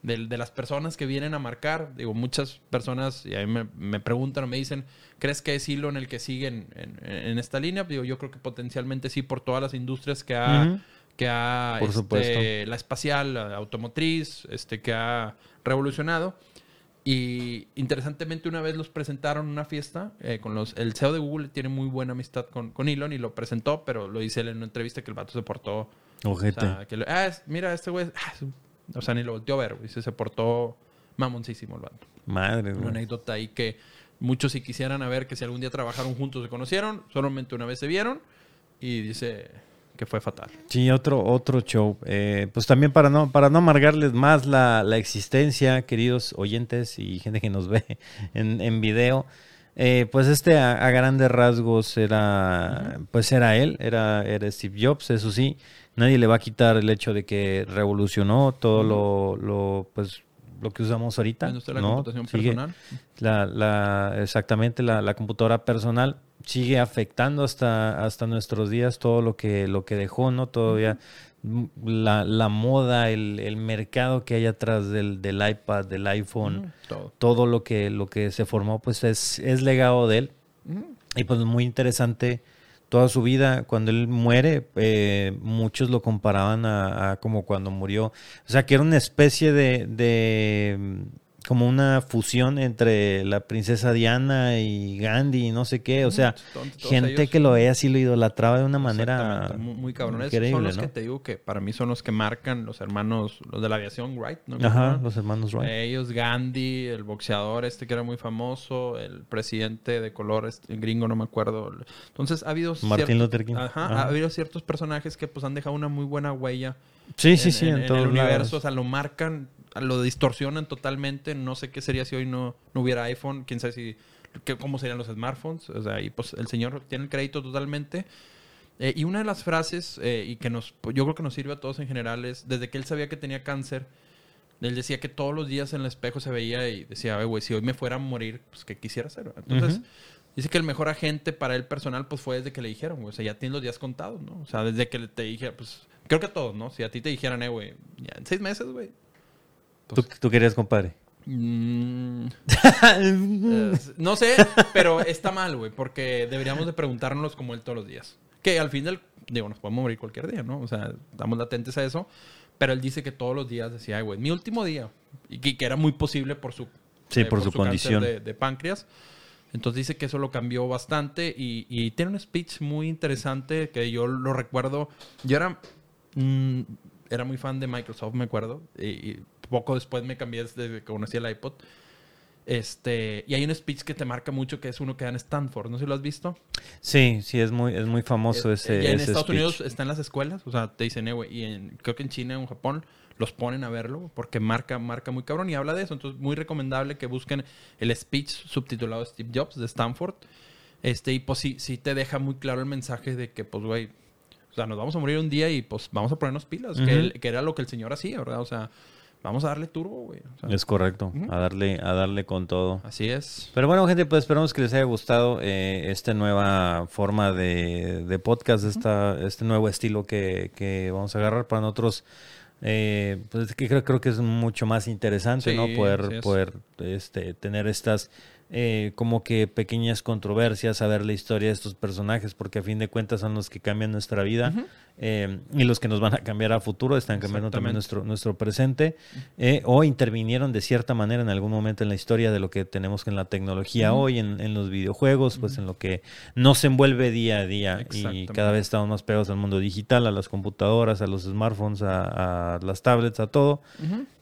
de, las personas que vienen a marcar. Digo, muchas personas, y a mí me, preguntan o me dicen, ¿crees que es hilo en el que siguen en, esta línea? Digo, yo creo que potencialmente sí, por todas las industrias que ha. Que ha por este, la espacial, la automotriz, este, que ha revolucionado. Y interesantemente una vez los presentaron en una fiesta eh, con los... El CEO de Google tiene muy buena amistad con, con Elon y lo presentó, pero lo dice él en una entrevista que el vato se portó... Ojete. ah, mira, este güey... Ah, o sea, ni lo volteó a ver. Dice, se portó mamoncísimo el vato. Madre Una anécdota ahí que muchos si quisieran a ver que si algún día trabajaron juntos se conocieron, solamente una vez se vieron y dice... que fue fatal. Sí, otro, otro show. Eh, pues también para no, para no amargarles más la, existencia, queridos oyentes y gente que nos ve en, en video. Eh, pues este a, grandes rasgos era, pues era él, era, era Steve Jobs, eso sí, nadie le va a quitar el hecho de que revolucionó todo lo, lo, pues lo que usamos ahorita. La computación personal. La, exactamente, la, la, computadora personal sigue afectando hasta, hasta nuestros días todo lo que, lo que dejó, ¿no? Todavía la, la moda, el, el, mercado que hay atrás del, del iPad, del iPhone, todo. lo que, lo que se formó, pues es, es legado de él. Y pues muy interesante toda su vida. Cuando él muere, eh, muchos lo comparaban a, como cuando murió. O sea, que era una especie de, de como una fusión entre la princesa Diana y Gandhi y no sé qué. O sea, gente que lo veía así lo idolatraba de una manera muy, cabrón. son los que te digo que para mí son los que marcan los hermanos, los de la aviación Wright, ¿no? Ajá, los hermanos Wright. Ellos, Gandhi, el boxeador este que era muy famoso, el presidente de color este, gringo, no me acuerdo. Entonces ha habido... Martin Luther King. Ajá, ha habido ciertos personajes que pues han dejado una muy buena huella. Sí, sí, sí, en, todo el universo. O sea, lo marcan lo distorsionan totalmente. No sé qué sería si hoy no, no hubiera iPhone. Quién sabe si cómo serían los smartphones. O sea, y pues el señor tiene el crédito totalmente. Eh, y una de las frases, eh, y que nos, yo creo que nos sirve a todos en general, es desde que él sabía que tenía cáncer, él decía que todos los días en el espejo se veía y decía, güey, si hoy me fuera a morir, pues que quisiera hacer. Entonces, dice que el mejor agente para él personal, pues fue desde que le dijeron, O sea, ya tiene los días contados, ¿no? O sea, desde que te dije, pues, creo que a todos, ¿no? Si a ti te dijeran, eh, güey, ya en seis meses, güey, ¿Tú, querías, compadre? Mm. no sé, pero está mal, güey, porque deberíamos de preguntárnoslos como él todos los días. Que al fin del... Digo, nos podemos morir cualquier día, ¿no? O sea, estamos latentes a eso. Pero él dice que todos los días decía, güey, mi último día. Y que, era muy posible por su... Sí, eh, por, su, condición. De, páncreas. Entonces dice que eso lo cambió bastante y, tiene un speech muy interesante que yo lo recuerdo. Yo era, mm, era muy fan de Microsoft, me acuerdo. y poco después me cambié desde que conocí el iPod. Este, y hay un speech que te marca mucho que es uno que da en Stanford, ¿no sé si lo has visto? Sí, sí, es muy, es muy famoso eh, ese. Y en Estados Unidos está en las escuelas, o sea, te dicen, eh, güey, y en, creo que en China o en Japón los ponen a verlo porque marca, marca muy cabrón y habla de eso. Entonces, muy recomendable que busquen el speech subtitulado Steve Jobs de Stanford. Este, y pues sí, sí te deja muy claro el mensaje de que, pues, güey, o sea, nos vamos a morir un día y pues vamos a ponernos pilas, que, que, era lo que el señor hacía, ¿verdad? O sea, vamos a darle turbo, güey. es correcto, a darle a darle con todo. Así es. Pero bueno, gente, pues esperamos que les haya gustado eh, esta nueva forma de, podcast, esta, este nuevo estilo que, vamos a agarrar para nosotros. Eh, pues que creo, creo que es mucho más interesante, ¿no? Poder, poder este, tener estas eh, como que pequeñas controversias, saber la historia de estos personajes, porque a fin de cuentas son los que cambian nuestra vida. Eh, y los que nos van a cambiar a futuro están cambiando también nuestro, nuestro presente eh, o intervinieron de cierta manera en algún momento en la historia de lo que tenemos en la tecnología hoy, en, los videojuegos, pues en lo que nos envuelve día a día. Y cada vez estamos más pegados al mundo digital, a las computadoras, a los smartphones, a, las tablets, a todo.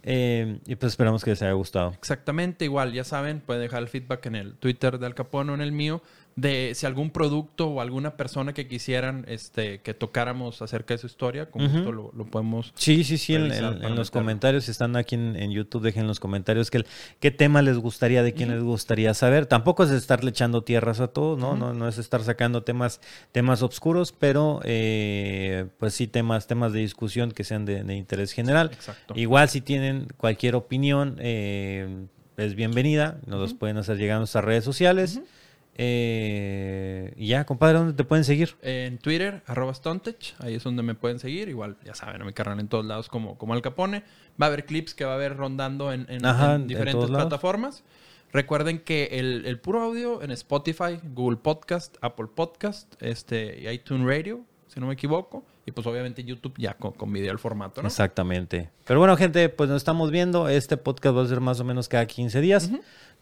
Eh, y pues esperamos que les haya gustado. Exactamente, igual, ya saben, pueden dejar el feedback en el Twitter de Al Capone o en el mío de si algún producto o alguna persona que quisieran este que tocáramos acerca de su historia, con gusto lo, podemos. Sí, sí, sí, en, los comentarios, si están aquí en, YouTube, dejen en los comentarios que, qué tema les gustaría, de quién les gustaría saber. Tampoco es estarle echando tierras a todos, ¿no? no, no es estar sacando temas, temas oscuros, pero eh, pues sí temas, temas de discusión que sean de, interés general. Exacto. Igual si tienen cualquier opinión, eh, es bienvenida, nos los pueden hacer llegar a nuestras redes sociales. Eh, y ya, compadre, ¿dónde te pueden seguir? En Twitter, arroba Stontech, ahí es donde me pueden seguir. Igual, ya saben, me cargan en todos lados como, como Al Capone. Va a haber clips que va a haber rondando en, diferentes plataformas. Recuerden que el, puro audio en Spotify, Google Podcast, Apple Podcast, este, y iTunes Radio, si no me equivoco. Y pues obviamente YouTube ya con, video el formato, ¿no? Exactamente. Pero bueno, gente, pues nos estamos viendo. Este podcast va a ser más o menos cada 15 días.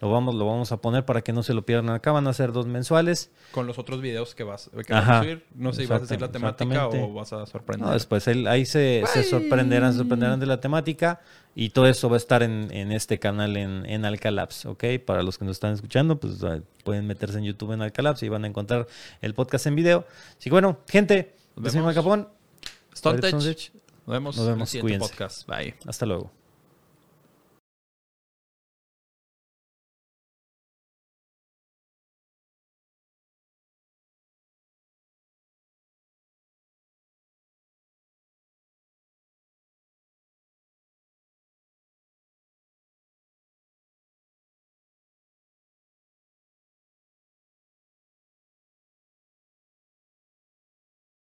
Lo vamos, lo vamos a poner para que no se lo pierdan acá. Van a ser dos mensuales. Con los otros videos que vas, a subir. No sé si vas a decir la temática o vas a sorprender. No, después ahí se, sorprenderán, sorprenderán de la temática. Y todo eso va a estar en, este canal en, en Alcalabs, ¿ok? Para los que nos están escuchando, pues pueden meterse en YouTube en Alcalabs y van a encontrar el podcast en video. Así que bueno, gente, soy Capón. Stontech. Nos vemos, Nos vemos. en el siguiente podcast. Bye. Hasta luego.